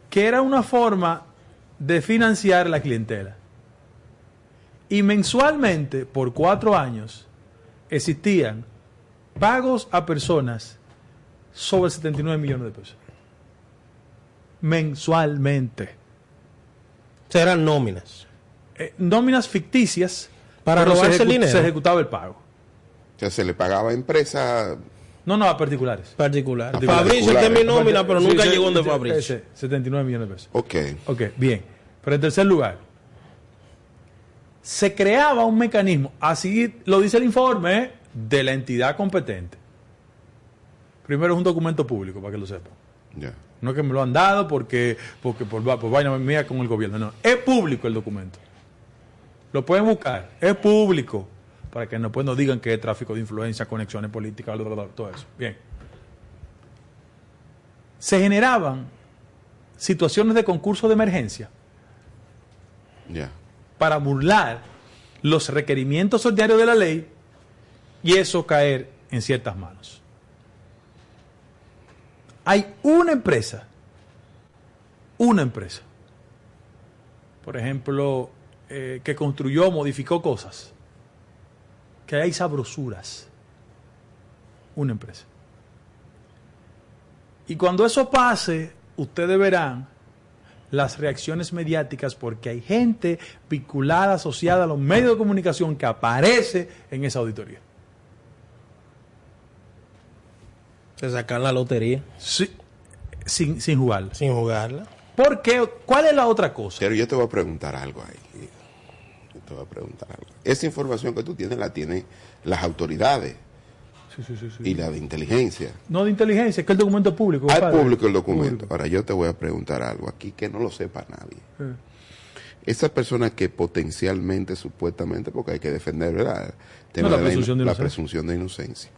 que era una forma de financiar la clientela. Y mensualmente, por cuatro años, existían pagos a personas sobre 79 millones de pesos. Mensualmente. Serán nóminas. Eh, nóminas ficticias Para robarse el dinero. Se ejecutaba el pago. O sea, se le pagaba a empresas No, no, a particulares. Particular. A Fabricio particulares. este es mi nómina, pero Sí, nunca sí, llegó donde sí, Fabricio. ese, 79 millones de pesos. Ok. Ok, bien. Pero en tercer lugar, se creaba un mecanismo, así lo dice el informe ¿eh? de la entidad competente. Primero es un documento público, para que lo sepan. Ya. No es que me lo han dado porque, porque por, va- por vaina mía con el gobierno. No, es público el documento. Lo pueden buscar. Es público. Para que después no digan que es tráfico de influencia, conexiones políticas, bla, bla, bla, todo eso. Bien. Se generaban situaciones de concurso de emergencia para burlar los requerimientos ordinarios de la ley y eso caer en ciertas manos. Hay una empresa, una empresa, por ejemplo, eh, que construyó, modificó cosas, que hay sabrosuras, una empresa. Y cuando eso pase, ustedes verán las reacciones mediáticas porque hay gente vinculada, asociada a los medios de comunicación que aparece en esa auditoría. Se sacan la lotería. Sí. sin, sin jugarla. Sin jugarla. ¿Por qué? ¿Cuál es la otra cosa? Pero yo te voy a preguntar algo ahí. Te voy a preguntar algo. Esa información que tú tienes la tienen las autoridades Sí, sí, sí, sí. y la de inteligencia. No de inteligencia, es que el documento es público. Al público el documento. Público. Ahora yo te voy a preguntar algo aquí que no lo sepa nadie. Eh. Esas personas que potencialmente, supuestamente, porque hay que defender, ¿verdad? No, la de presunción de la inocencia. presunción de inocencia.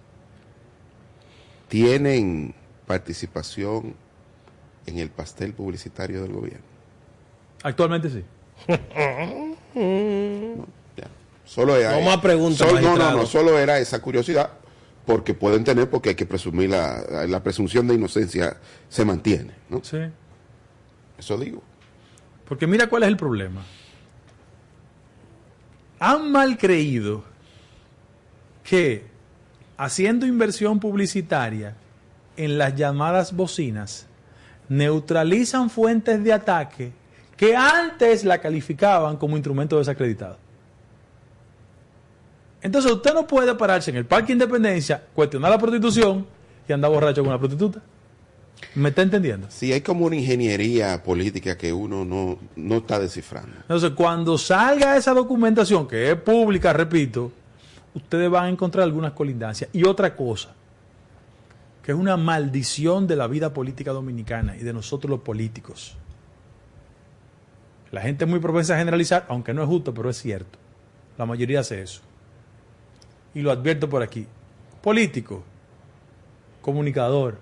Tienen participación en el pastel publicitario del gobierno. Actualmente sí. Ya. Solo era, No más preguntas, no, no, no, solo era esa curiosidad, porque pueden tener, porque hay que presumir la, la presunción de inocencia se mantiene, ¿no? Sí. Eso digo. Porque mira cuál es el problema. Han mal creído que haciendo inversión publicitaria en las llamadas bocinas neutralizan fuentes de ataque que antes la calificaban como instrumento desacreditado. Entonces usted no puede pararse en el Parque Independencia, cuestionar la prostitución y andar borracho con una prostituta. ¿Me está entendiendo? Sí, hay como una ingeniería política que uno no, no está descifrando. Entonces, cuando salga esa documentación, que es pública, repito, ustedes van a encontrar algunas colindancias. Y otra cosa, que es una maldición de la vida política dominicana y de nosotros los políticos. La gente es muy propensa a generalizar, aunque no es justo, pero es cierto. La mayoría hace eso. Y lo advierto por aquí. Político, comunicador,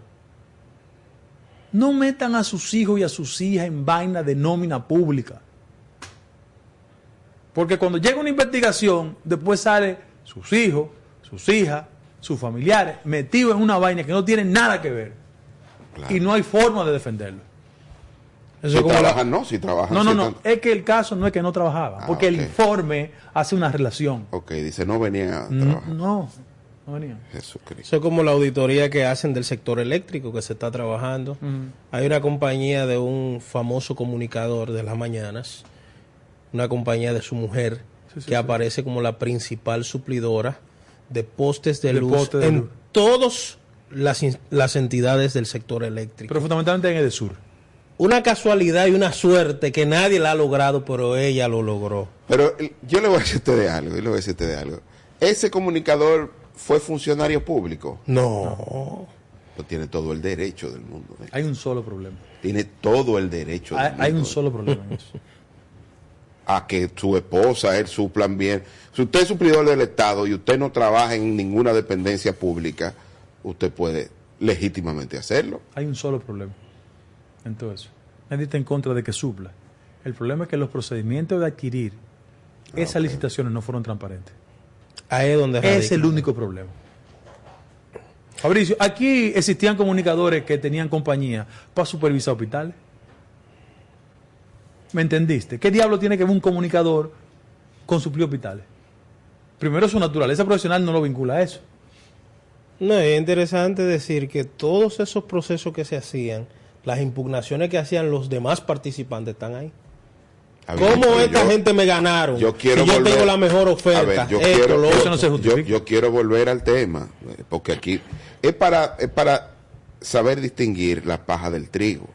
no metan a sus hijos y a sus hijas en vaina de nómina pública. Porque cuando llega una investigación, después sale sus hijos, sus hijas, sus familiares metidos en una vaina que no tienen nada que ver. Claro. Y no hay forma de defenderlo. Eso Si es como la- trabajan, no, si trabajan. No, no, si no. están- Es que el caso no es que no trabajaba. Ah, porque el informe hace una relación. Ok, dice, no venía a No, trabajar. no, no venía. Jesucristo. Eso es como la auditoría que hacen del sector eléctrico que se está trabajando. Hay una compañía de un famoso comunicador de las mañanas, una compañía de su mujer, Sí, sí, que sí. aparece como la principal suplidora de postes de, De luz de en luz. todas las, las entidades del sector eléctrico. Pero fundamentalmente en el sur. Una casualidad y una suerte que nadie la ha logrado, pero ella lo logró. Pero eh, yo le voy a decir a usted de algo, yo le voy a decir a usted de algo. Ese comunicador fue funcionario público. No. Pues tiene todo el derecho del mundo. ¿eh? Hay un solo problema. Tiene todo el derecho Hay, del hay un mundo, solo problema en eso. a que su esposa, él suplan bien. Si usted es suplidor del Estado y usted no trabaja en ninguna dependencia pública, usted puede legítimamente hacerlo. Hay un solo problema en todo eso. Nadie está en contra de que supla. El problema es que los procedimientos de adquirir esas licitaciones no fueron transparentes. Ahí es donde. Es el único problema. Fabricio, aquí existían comunicadores que tenían compañía para supervisar hospitales. ¿Me entendiste? ¿Qué diablo tiene que ver un comunicador con suplir hospitales? Primero, su naturaleza profesional no lo vincula a eso. No, es interesante decir que todos esos procesos que se hacían, las impugnaciones que hacían los demás participantes están ahí. Ver, ¿Cómo esta yo- gente me ganaron? Yo quiero si yo volver- tengo la mejor A oferta. ver, yo, esto, quiero, lo no se yo- yo quiero volver al tema, eh, porque aquí es para, es para saber distinguir la paja del trigo.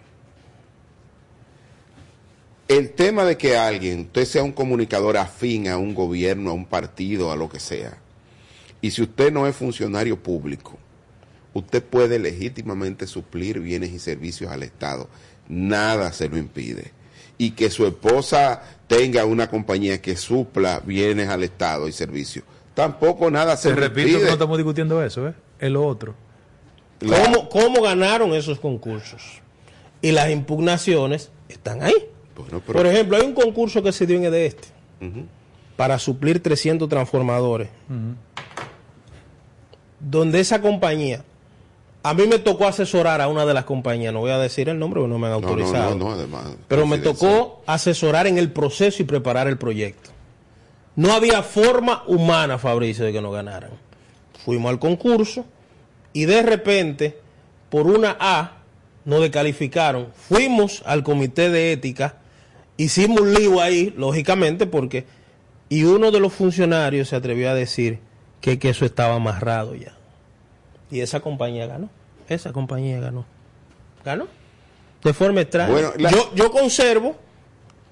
El tema de que alguien, usted sea un comunicador afín a un gobierno, a un partido, a lo que sea, y si usted no es funcionario público, usted puede legítimamente suplir bienes y servicios al Estado. Nada se lo impide. Y que su esposa tenga una compañía que supla bienes al Estado y servicios. Tampoco nada se Te lo repito que no estamos discutiendo eso, ¿eh? Es lo otro. La- ¿Cómo, cómo ganaron esos concursos? Y las impugnaciones están ahí. Bueno, pero- Por ejemplo, hay un concurso que se dio en el este Ujú. para suplir 300 transformadores, donde esa compañía, a mí me tocó asesorar a una de las compañías, no voy a decir el nombre porque no me han no, autorizado. no, no, además, Pero me tocó asesorar en el proceso y preparar el proyecto. No había forma humana, Fabricio, de que nos ganaran. Fuimos al concurso y de repente, por una A, nos descalificaron. Fuimos al comité de ética, hicimos un lío ahí, lógicamente, porque... Y uno de los funcionarios se atrevió a decir que, que eso estaba amarrado ya. Y esa compañía ganó. Esa compañía ganó. ¿Ganó? de forma extraña. Bueno, la- yo, yo conservo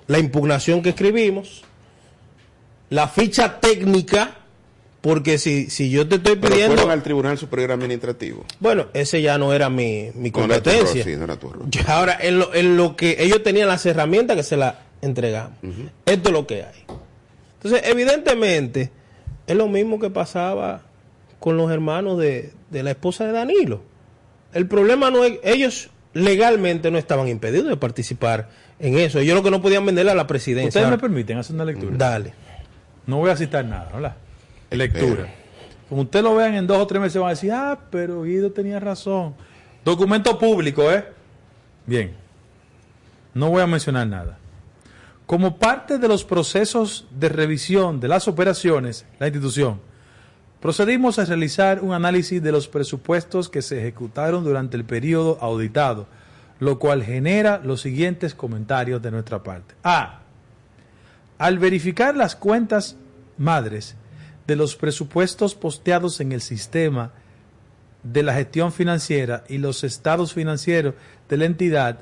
la impugnación que escribimos, la ficha técnica, porque si, si yo te estoy pidiendo... al Tribunal Superior Administrativo. Bueno, ese ya no era mi, mi No era tu competencia. rol, sí, no era tu rol. Ya Ahora, en lo, en lo que ellos tenían las herramientas que se las entregamos. Esto es lo que hay. Entonces, evidentemente, es lo mismo que pasaba con los hermanos de, de la esposa de Danilo. El problema no es, ellos legalmente no estaban impedidos de participar en eso. Ellos lo que no podían venderle a la presidencia. Ustedes me permiten hacer una lectura. Dale. No voy a citar nada, ¿verdad? Lectura. Como ustedes lo vean en dos o tres meses van a decir, ah, pero Guido tenía razón. Documento público, ¿eh? Bien. No voy a mencionar nada. Como parte de los procesos de revisión de las operaciones, la institución, procedimos a realizar un análisis de los presupuestos que se ejecutaron durante el periodo auditado, lo cual genera los siguientes comentarios de nuestra parte. A. Al verificar las cuentas madres de los presupuestos posteados en el sistema de la gestión financiera y los estados financieros de la entidad,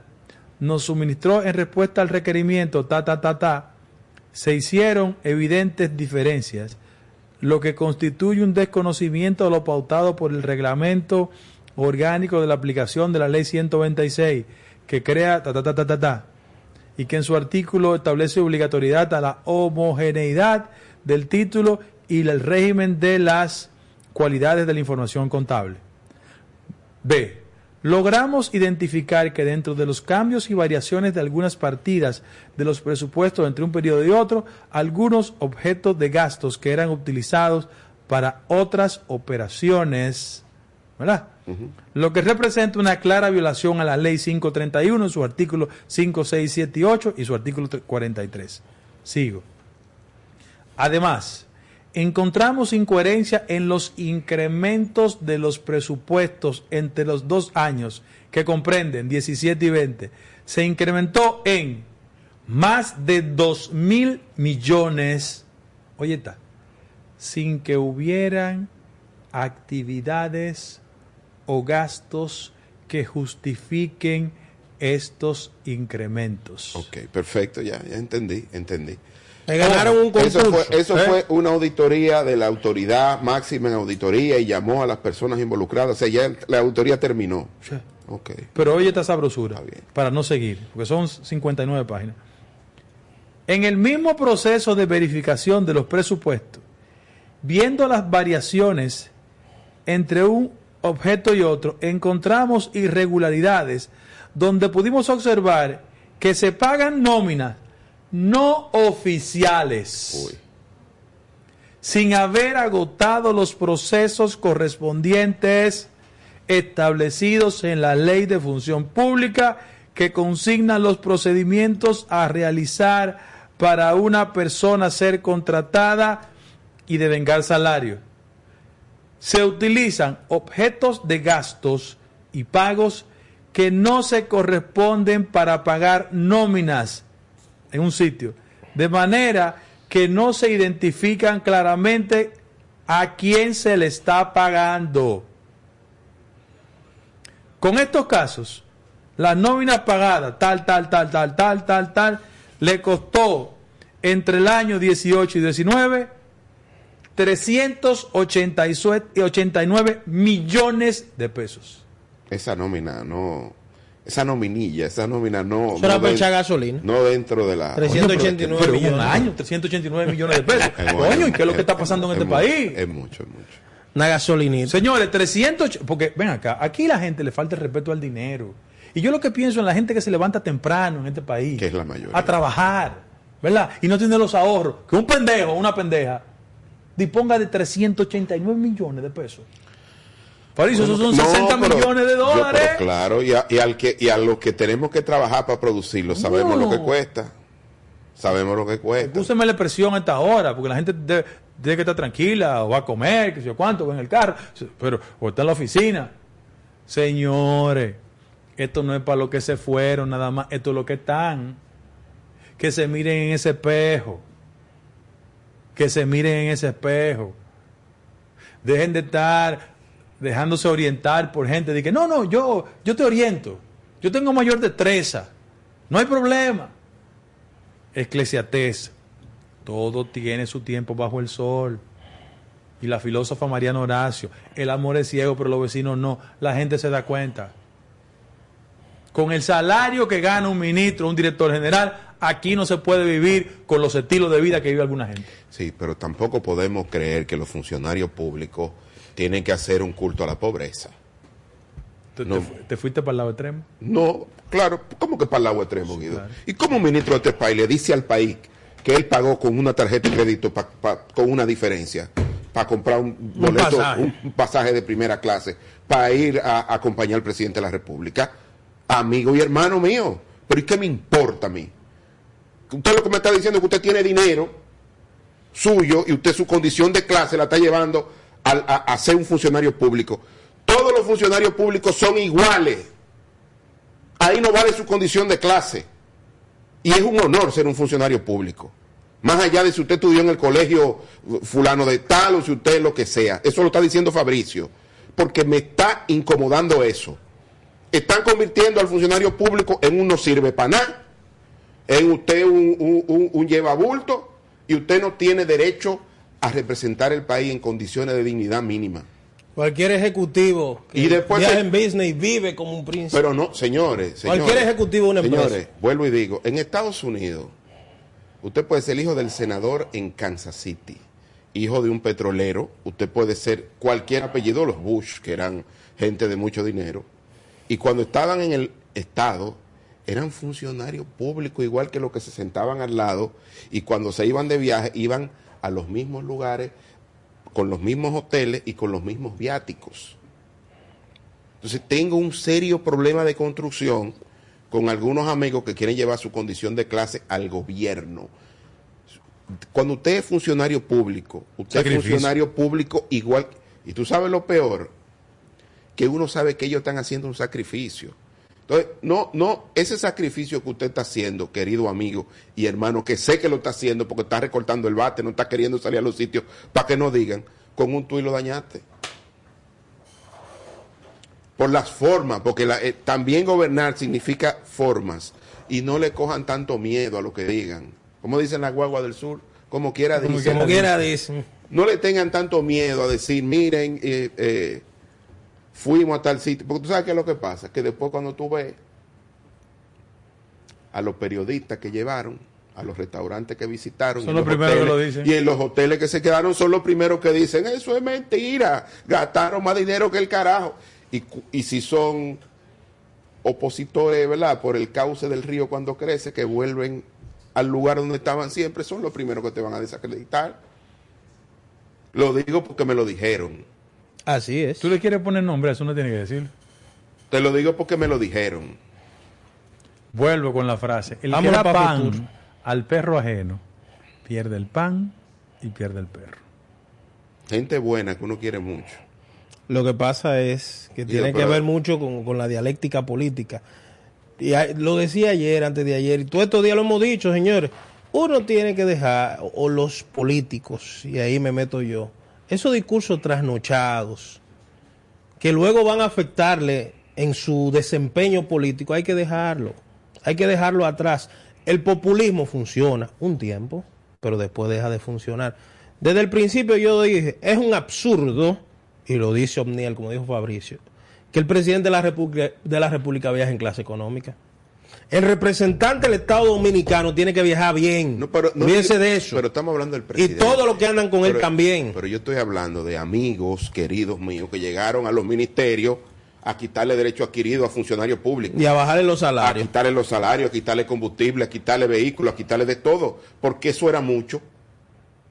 nos suministró en respuesta al requerimiento ta ta ta ta, se hicieron evidentes diferencias, lo que constituye un desconocimiento de lo pautado por el reglamento orgánico de la aplicación de la ley 126 que crea ta ta ta ta ta ta y que en su artículo establece obligatoriedad a la homogeneidad del título y el régimen de las cualidades de la información contable. B. Logramos identificar que dentro de los cambios y variaciones de algunas partidas de los presupuestos entre un periodo y otro, algunos objetos de gastos que eran utilizados para otras operaciones, ¿verdad? Lo que representa una clara violación a la ley 531 en su artículo 5, 6, 7 y 8 y su artículo 43. Sigo. Además, encontramos incoherencia en los incrementos de los presupuestos entre los dos años que comprenden 17 y 20. Se incrementó en más de 2 mil millones, oye, está, sin que hubieran actividades o gastos que justifiquen estos incrementos. Ok, perfecto, ya, ya entendí, entendí. Me ganaron un Eso concurso. fue, eso ¿eh? fue una auditoría de la autoridad máxima en auditoría y llamó a las personas involucradas. O sea, ya la auditoría terminó. Sí. Ok. Pero oye esta sabrosura, Está bien. para no seguir, porque son 59 páginas. En el mismo proceso de verificación de los presupuestos, viendo las variaciones entre un objeto y otro, encontramos irregularidades donde pudimos observar que se pagan nóminas no oficiales Uy. sin haber agotado los procesos correspondientes establecidos en la ley de función pública que consignan los procedimientos a realizar para una persona ser contratada y devengar salario. Se utilizan objetos de gastos y pagos que no se corresponden para pagar nóminas en un sitio, de manera que no se identifican claramente a quién se le está pagando. Con estos casos, las nóminas pagadas, tal, tal, tal, tal, tal, tal, tal, le costó entre el año 18 y 19 389 millones de pesos. Esa nómina no. Esa nominilla, esa nómina no. Eso era no echar gasolina. No dentro de la. 389 Pero en un millones. año, 389 millones de pesos. Coño, ¿y qué es lo que está pasando en es este mucho, país? Es mucho, es mucho. Una gasolinita. Señores, 300, porque ven acá, aquí la gente le falta el respeto al dinero. Y yo lo que pienso en la gente que se levanta temprano en este país. Que es la mayoría. A trabajar, ¿verdad? Y no tiene los ahorros. Que un pendejo, una pendeja, disponga de 389 millones de pesos. Por eso, esos son No, 60 pero- millones de yo, dólares. pero claro, y a, y al que, y a los que tenemos que trabajar para producirlo, sabemos No. lo que cuesta. Sabemos lo que cuesta. Úseme la presión a esta hora, porque la gente debe, debe que estar tranquila, o va a comer, que sé yo cuánto, va en el carro, pero, o está en la oficina. Señores, esto no es para lo que se fueron nada más, esto es lo que están. Que se miren en ese espejo. Que se miren en ese espejo. Dejen de estar dejándose orientar por gente de que no, no, yo, yo te oriento. Yo tengo mayor destreza. No hay problema. Eclesiastés. Todo tiene su tiempo bajo el sol. Y la filósofa Mariana Horacio. El amor es ciego, pero los vecinos no. La gente se da cuenta. Con el salario que gana un ministro, un director general, aquí no se puede vivir con los estilos de vida que vive alguna gente. Sí, pero tampoco podemos creer que los funcionarios públicos tienen que hacer un culto a la pobreza. ¿Te, No. te fu- te fuiste para el lado extremo? No, claro, ¿cómo que para el agua extremo, Guido? ¿Y cómo un ministro de este país le dice al país que él pagó con una tarjeta de crédito pa- pa- con una diferencia para comprar un boleto, pasaje. un, un pasaje de primera clase para ir a, a acompañar al presidente de la República? Amigo y hermano mío, pero ¿y qué me importa a mí? Usted lo que me está diciendo es que usted tiene dinero suyo y usted su condición de clase la está llevando a, ser un funcionario público. Todos los funcionarios públicos son iguales. Ahí no vale su condición de clase. Y es un honor ser un funcionario público. Más allá de si usted estudió en el colegio fulano de tal o si usted lo que sea. Eso lo está diciendo Fabricio. Porque me está incomodando eso. Están convirtiendo al funcionario público en un no sirve para nada. En usted un, un, un llevabulto y usted no tiene derecho a representar el país en condiciones de dignidad mínima. Cualquier ejecutivo que Y después viaja se- en business vive como un príncipe. Pero no, señores, señores. Cualquier ejecutivo de una empresa. Señores, vuelvo y digo, en Estados Unidos, usted puede ser hijo del senador en Kansas City, hijo de un petrolero, usted puede ser cualquier apellido, los Bush, que eran gente de mucho dinero, y cuando estaban en el Estado, eran funcionarios públicos igual que los que se sentaban al lado, y cuando se iban de viaje, iban a los mismos lugares, con los mismos hoteles y con los mismos viáticos. Entonces tengo un serio problema de construcción con algunos amigos que quieren llevar su condición de clase al gobierno. Cuando usted es funcionario público, usted Sacrificio. es funcionario público igual, y tú sabes lo peor, que uno sabe que ellos están haciendo un sacrificio. Entonces, no, no, ese sacrificio que usted está haciendo, querido amigo y hermano, que sé que lo está haciendo porque está recortando el bate, no está queriendo salir a los sitios para que no digan, con un tuit lo dañaste por las formas, porque la- eh, también gobernar significa formas y no le cojan tanto miedo a lo que digan. Como dicen la guagua del sur, como quiera Como dicen. como quiera dicen. No le tengan tanto miedo a decir, miren, eh, eh, fuimos a tal sitio. Porque tú sabes qué es lo que pasa, que después cuando tú ves a los periodistas que llevaron, a los restaurantes que visitaron, Son y los los primeros que lo dicen. Y en los hoteles que se quedaron son los primeros que dicen, eso es mentira, gastaron más dinero que el carajo. Y, y si son opositores, ¿verdad? Por el cauce del río cuando crece, que vuelven al lugar donde estaban siempre, son los primeros que te van a desacreditar. Lo digo porque me lo dijeron. Así es. Tú le quieres poner nombre, eso no tiene que decir. Te lo digo porque me lo dijeron. Vuelvo con la frase. El Vámonos que da pa' pan al perro ajeno, pierde el pan y pierde el perro. Gente buena que uno quiere mucho. Lo que pasa es que tiene que ver mucho con, con la dialéctica política. Y lo decía ayer, antes de ayer, y todos estos días lo hemos dicho, señores. Uno tiene que dejar, o- o los políticos, y ahí me meto yo, esos discursos trasnochados, que luego van a afectarle en su desempeño político, hay que dejarlo. Hay que dejarlo atrás. El populismo funciona un tiempo, pero después deja de funcionar. Desde el principio yo dije, es un absurdo, y lo dice Omniel, como dijo Fabricio, que el presidente de la República, de la República viaje en clase económica. El representante del Estado Dominicano tiene que viajar bien. No, pero, no, de eso. Pero estamos hablando del y presidente. todos los que andan con él también. Pero yo estoy hablando de amigos queridos míos que llegaron a los ministerios a quitarle derecho adquirido a funcionarios públicos. Y a bajarle los A salarios. quitarle los salarios, a quitarle combustible, a quitarle vehículos, a quitarle de todo. Porque eso era mucho.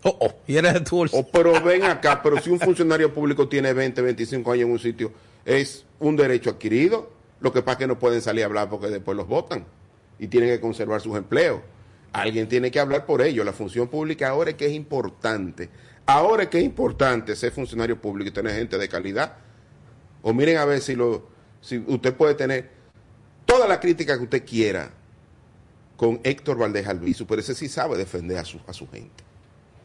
Oh, oh, y eres de tu bolsa. Oh, pero ven acá, pero si un funcionario público tiene 20, 25 años en un sitio, es un derecho adquirido. Lo que pasa es que no pueden salir a hablar porque después los votan y tienen que conservar sus empleos. Alguien tiene que hablar por ello. La función pública ahora es que es importante. Ahora es que es importante ser funcionario público y tener gente de calidad. O miren a ver si, lo, si usted puede tener toda la crítica que usted quiera con Héctor Valdés Albizu, pero ese sí sabe defender a su, a su gente.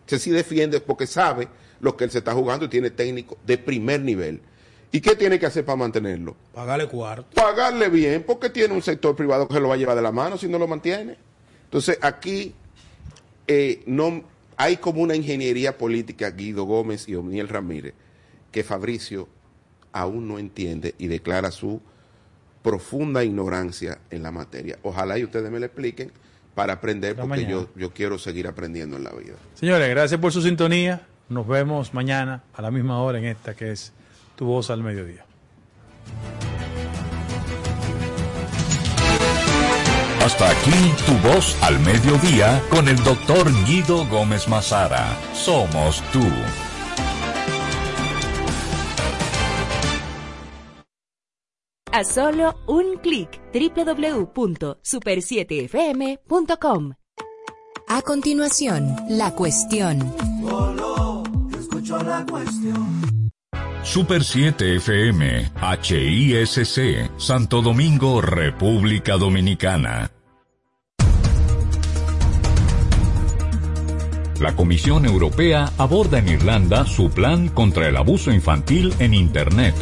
Ese sí defiende porque sabe lo que él se está jugando y tiene técnico de primer nivel. ¿Y qué tiene que hacer para mantenerlo? Pagarle cuarto. Pagarle bien, porque tiene un sector privado que se lo va a llevar de la mano si no lo mantiene. Entonces, aquí eh, no hay como una ingeniería política, Guido Gómez y O'Neill Ramírez, que Fabricio aún no entiende y declara su profunda ignorancia en la materia. Ojalá y ustedes me lo expliquen para aprender, Hasta porque yo, yo quiero seguir aprendiendo en la vida. Señores, gracias por su sintonía. Nos vemos mañana a la misma hora en esta que es Tu Voz al Mediodía. Hasta aquí tu voz al mediodía con el doctor Guido Gómez Mazara. Somos tú. A solo un clic www.super7fm.com. A continuación, la cuestión. escucho la cuestión. Super 7 FM, HISC, Santo Domingo, República Dominicana. La Comisión Europea aborda en Irlanda su plan contra el abuso infantil en Internet.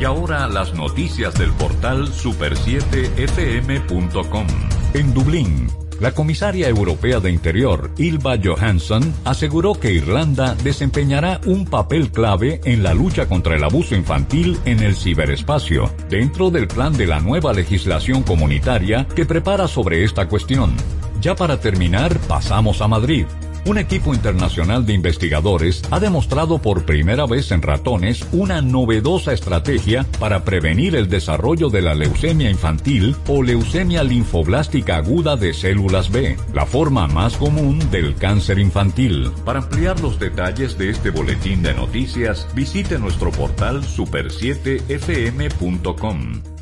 Y ahora las noticias del portal super7fm.com. En Dublín, la comisaria europea de Interior, Ilva Johansson, aseguró que Irlanda desempeñará un papel clave en la lucha contra el abuso infantil en el ciberespacio, dentro del plan de la nueva legislación comunitaria que prepara sobre esta cuestión. Ya para terminar, pasamos a Madrid. Un equipo internacional de investigadores ha demostrado por primera vez en ratones una novedosa estrategia para prevenir el desarrollo de la leucemia infantil o leucemia linfoblástica aguda de células B, la forma más común del cáncer infantil. Para ampliar los detalles de este boletín de noticias, visite nuestro portal super7fm.com.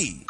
be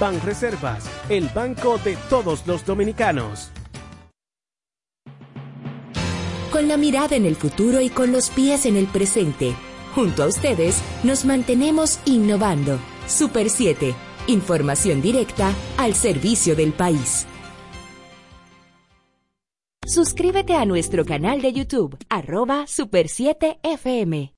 Banreservas, el banco de todos los dominicanos. Con la mirada en el futuro y con los pies en el presente. Junto a ustedes nos mantenemos innovando. Super 7. Información directa al servicio del país. Suscríbete a nuestro canal de YouTube, arroba Super 7 FM.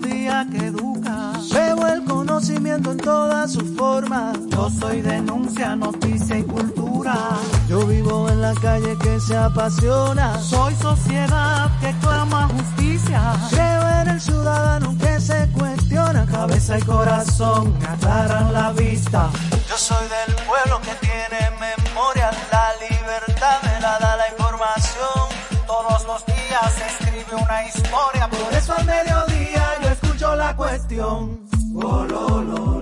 Que educa. Veo el conocimiento en todas sus formas. Yo soy denuncia, noticia y cultura. Yo vivo en la calle que se apasiona. Soy sociedad que clama justicia. Creo en el ciudadano que se cuestiona. Cabeza y corazón aclaran la vista. Yo soy del pueblo que tiene memoria, la libertad me la da la información. Todos los días se escribe una historia, por eso al la cuestión. Oh,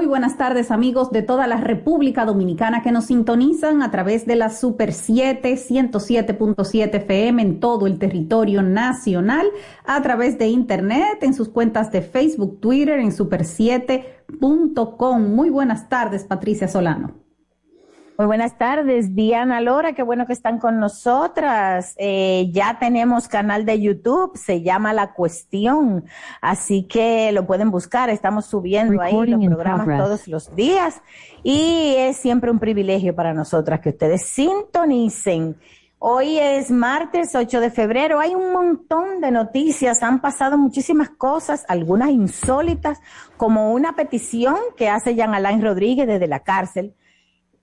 Muy buenas tardes amigos de toda la República Dominicana que nos sintonizan a través de la Super 7 107.7 FM en todo el territorio nacional, a través de internet, en sus cuentas de Facebook, Twitter, en super7.com. Muy buenas tardes, Patricia Solano. Muy buenas tardes, Diana Lora, qué bueno que están con nosotras. Eh, ya tenemos canal de YouTube, se llama La Cuestión, así que lo pueden buscar, estamos subiendo ahí los programas todos los días y es siempre un privilegio para nosotras que ustedes sintonicen. Hoy es martes 8 de febrero, hay un montón de noticias, han pasado muchísimas cosas, algunas insólitas, como una petición que hace Jean Alain Rodríguez desde la cárcel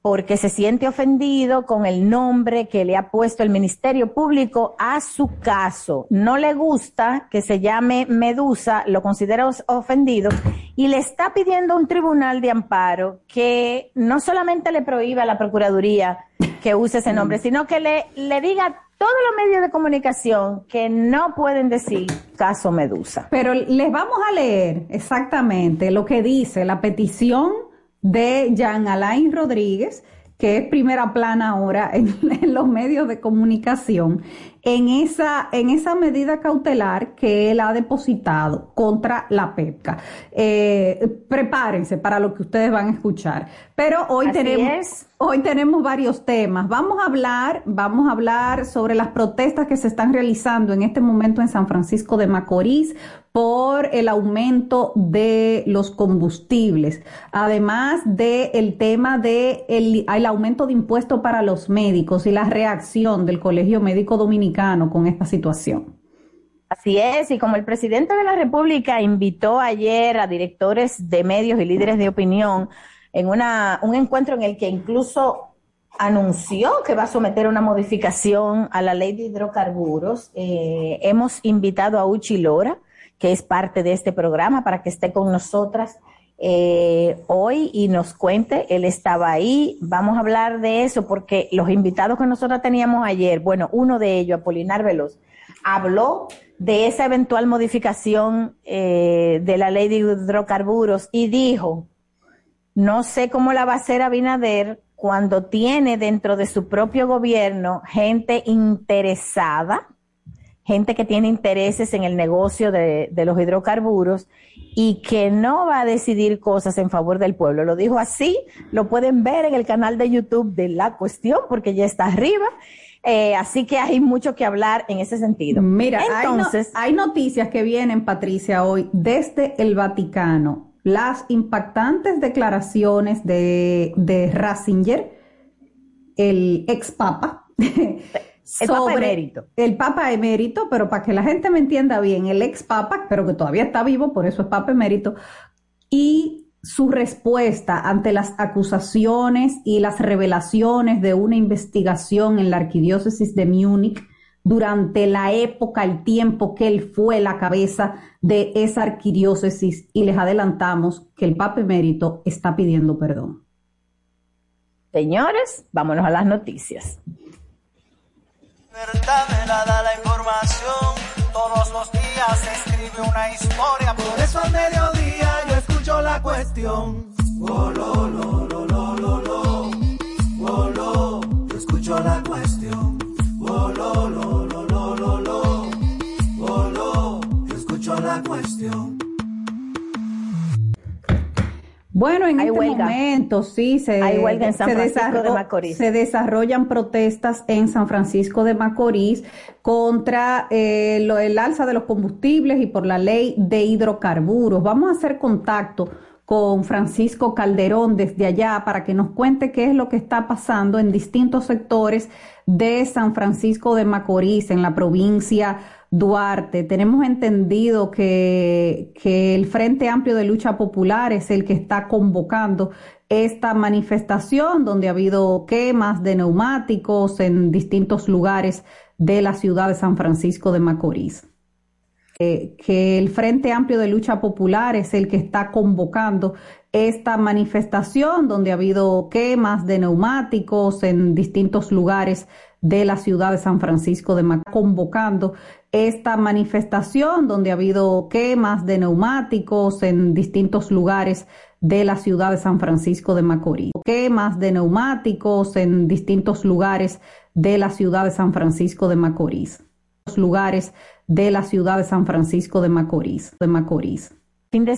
porque se siente ofendido con el nombre que le ha puesto el Ministerio Público a su caso. No le gusta que se llame Medusa, lo considera ofendido y le está pidiendo un tribunal de amparo que no solamente le prohíba a la Procuraduría que use ese nombre, sino que le, le diga a todos los medios de comunicación que no pueden decir caso Medusa. Pero les vamos a leer exactamente lo que dice la petición de Jean Alain Rodríguez, que es primera plana ahora en, en, los medios de comunicación, en esa, en esa medida cautelar que él ha depositado contra la PEPCA. Eh, prepárense para lo que ustedes van a escuchar. Pero hoy Así tenemos, es. hoy tenemos varios temas. Vamos a hablar, vamos a hablar sobre las protestas que se están realizando en este momento en San Francisco de Macorís por el aumento de los combustibles, además del el tema de el, el aumento de impuestos para los médicos y la reacción del Colegio Médico Dominicano con esta situación. Así es, y como el presidente de la República invitó ayer a directores de medios y líderes de opinión en una, un encuentro en el que incluso anunció que va a someter una modificación a la ley de hidrocarburos, eh, hemos invitado a Uchi Lora, que es parte de este programa, para que esté con nosotras eh, hoy y nos cuente. Él estaba ahí. Vamos a hablar de eso porque los invitados que nosotros teníamos ayer, bueno, uno de ellos, Apolinar Veloz, habló de esa eventual modificación eh, de la ley de hidrocarburos y dijo, no sé cómo la va a hacer Abinader cuando tiene dentro de su propio gobierno gente interesada gente que tiene intereses en el negocio de, de, los hidrocarburos y que no va a decidir cosas en favor del pueblo. Lo dijo así, lo pueden ver en el canal de YouTube de La Cuestión, porque ya está arriba. Eh, así que hay mucho que hablar en ese sentido. Mira, entonces hay, no, hay noticias que vienen, Patricia, hoy desde el Vaticano. Las impactantes declaraciones de, de Ratzinger, el ex papa, el Papa emérito. El Papa emérito, pero para que la gente me entienda bien, el ex Papa, pero que todavía está vivo, por eso es Papa emérito, y su respuesta ante las acusaciones y las revelaciones de una investigación en la arquidiócesis de Múnich durante la época, el tiempo que él fue la cabeza de esa arquidiócesis y les adelantamos que el Papa emérito está pidiendo perdón. Señores, vámonos a las noticias libertad me la da la información. Todos los días se escribe una historia. Por eso al mediodía yo escucho la cuestión. Oh, lo, lo, lo, lo, lo, lo. Oh, lo, yo escucho la cuestión. Bueno, en Hay este huelga. momento sí se, Hay huelga en San se Francisco desarro- de Macorís. se desarrollan protestas en San Francisco de Macorís contra eh, lo- el alza de los combustibles y por la ley de hidrocarburos. Vamos a hacer contacto con Francisco Calderón desde allá para que nos cuente qué es lo que está pasando en distintos sectores de San Francisco de Macorís, en la provincia Duarte. Tenemos entendido que, que el Frente Amplio de Lucha Popular es el que está convocando esta manifestación donde ha habido quemas de neumáticos en distintos lugares de la ciudad de San Francisco de Macorís. Eh, que el Frente Amplio de Lucha Popular es el que está convocando esta manifestación donde ha habido quemas de neumáticos en distintos lugares de la ciudad de San Francisco de Macorís, convocando esta manifestación donde ha habido quemas de neumáticos en distintos lugares de la ciudad de San Francisco de Macorís. Quemas de neumáticos en distintos lugares de la ciudad de San Francisco de Macorís. Lugares de la ciudad de San Francisco de Macorís. De Macorís. Fin de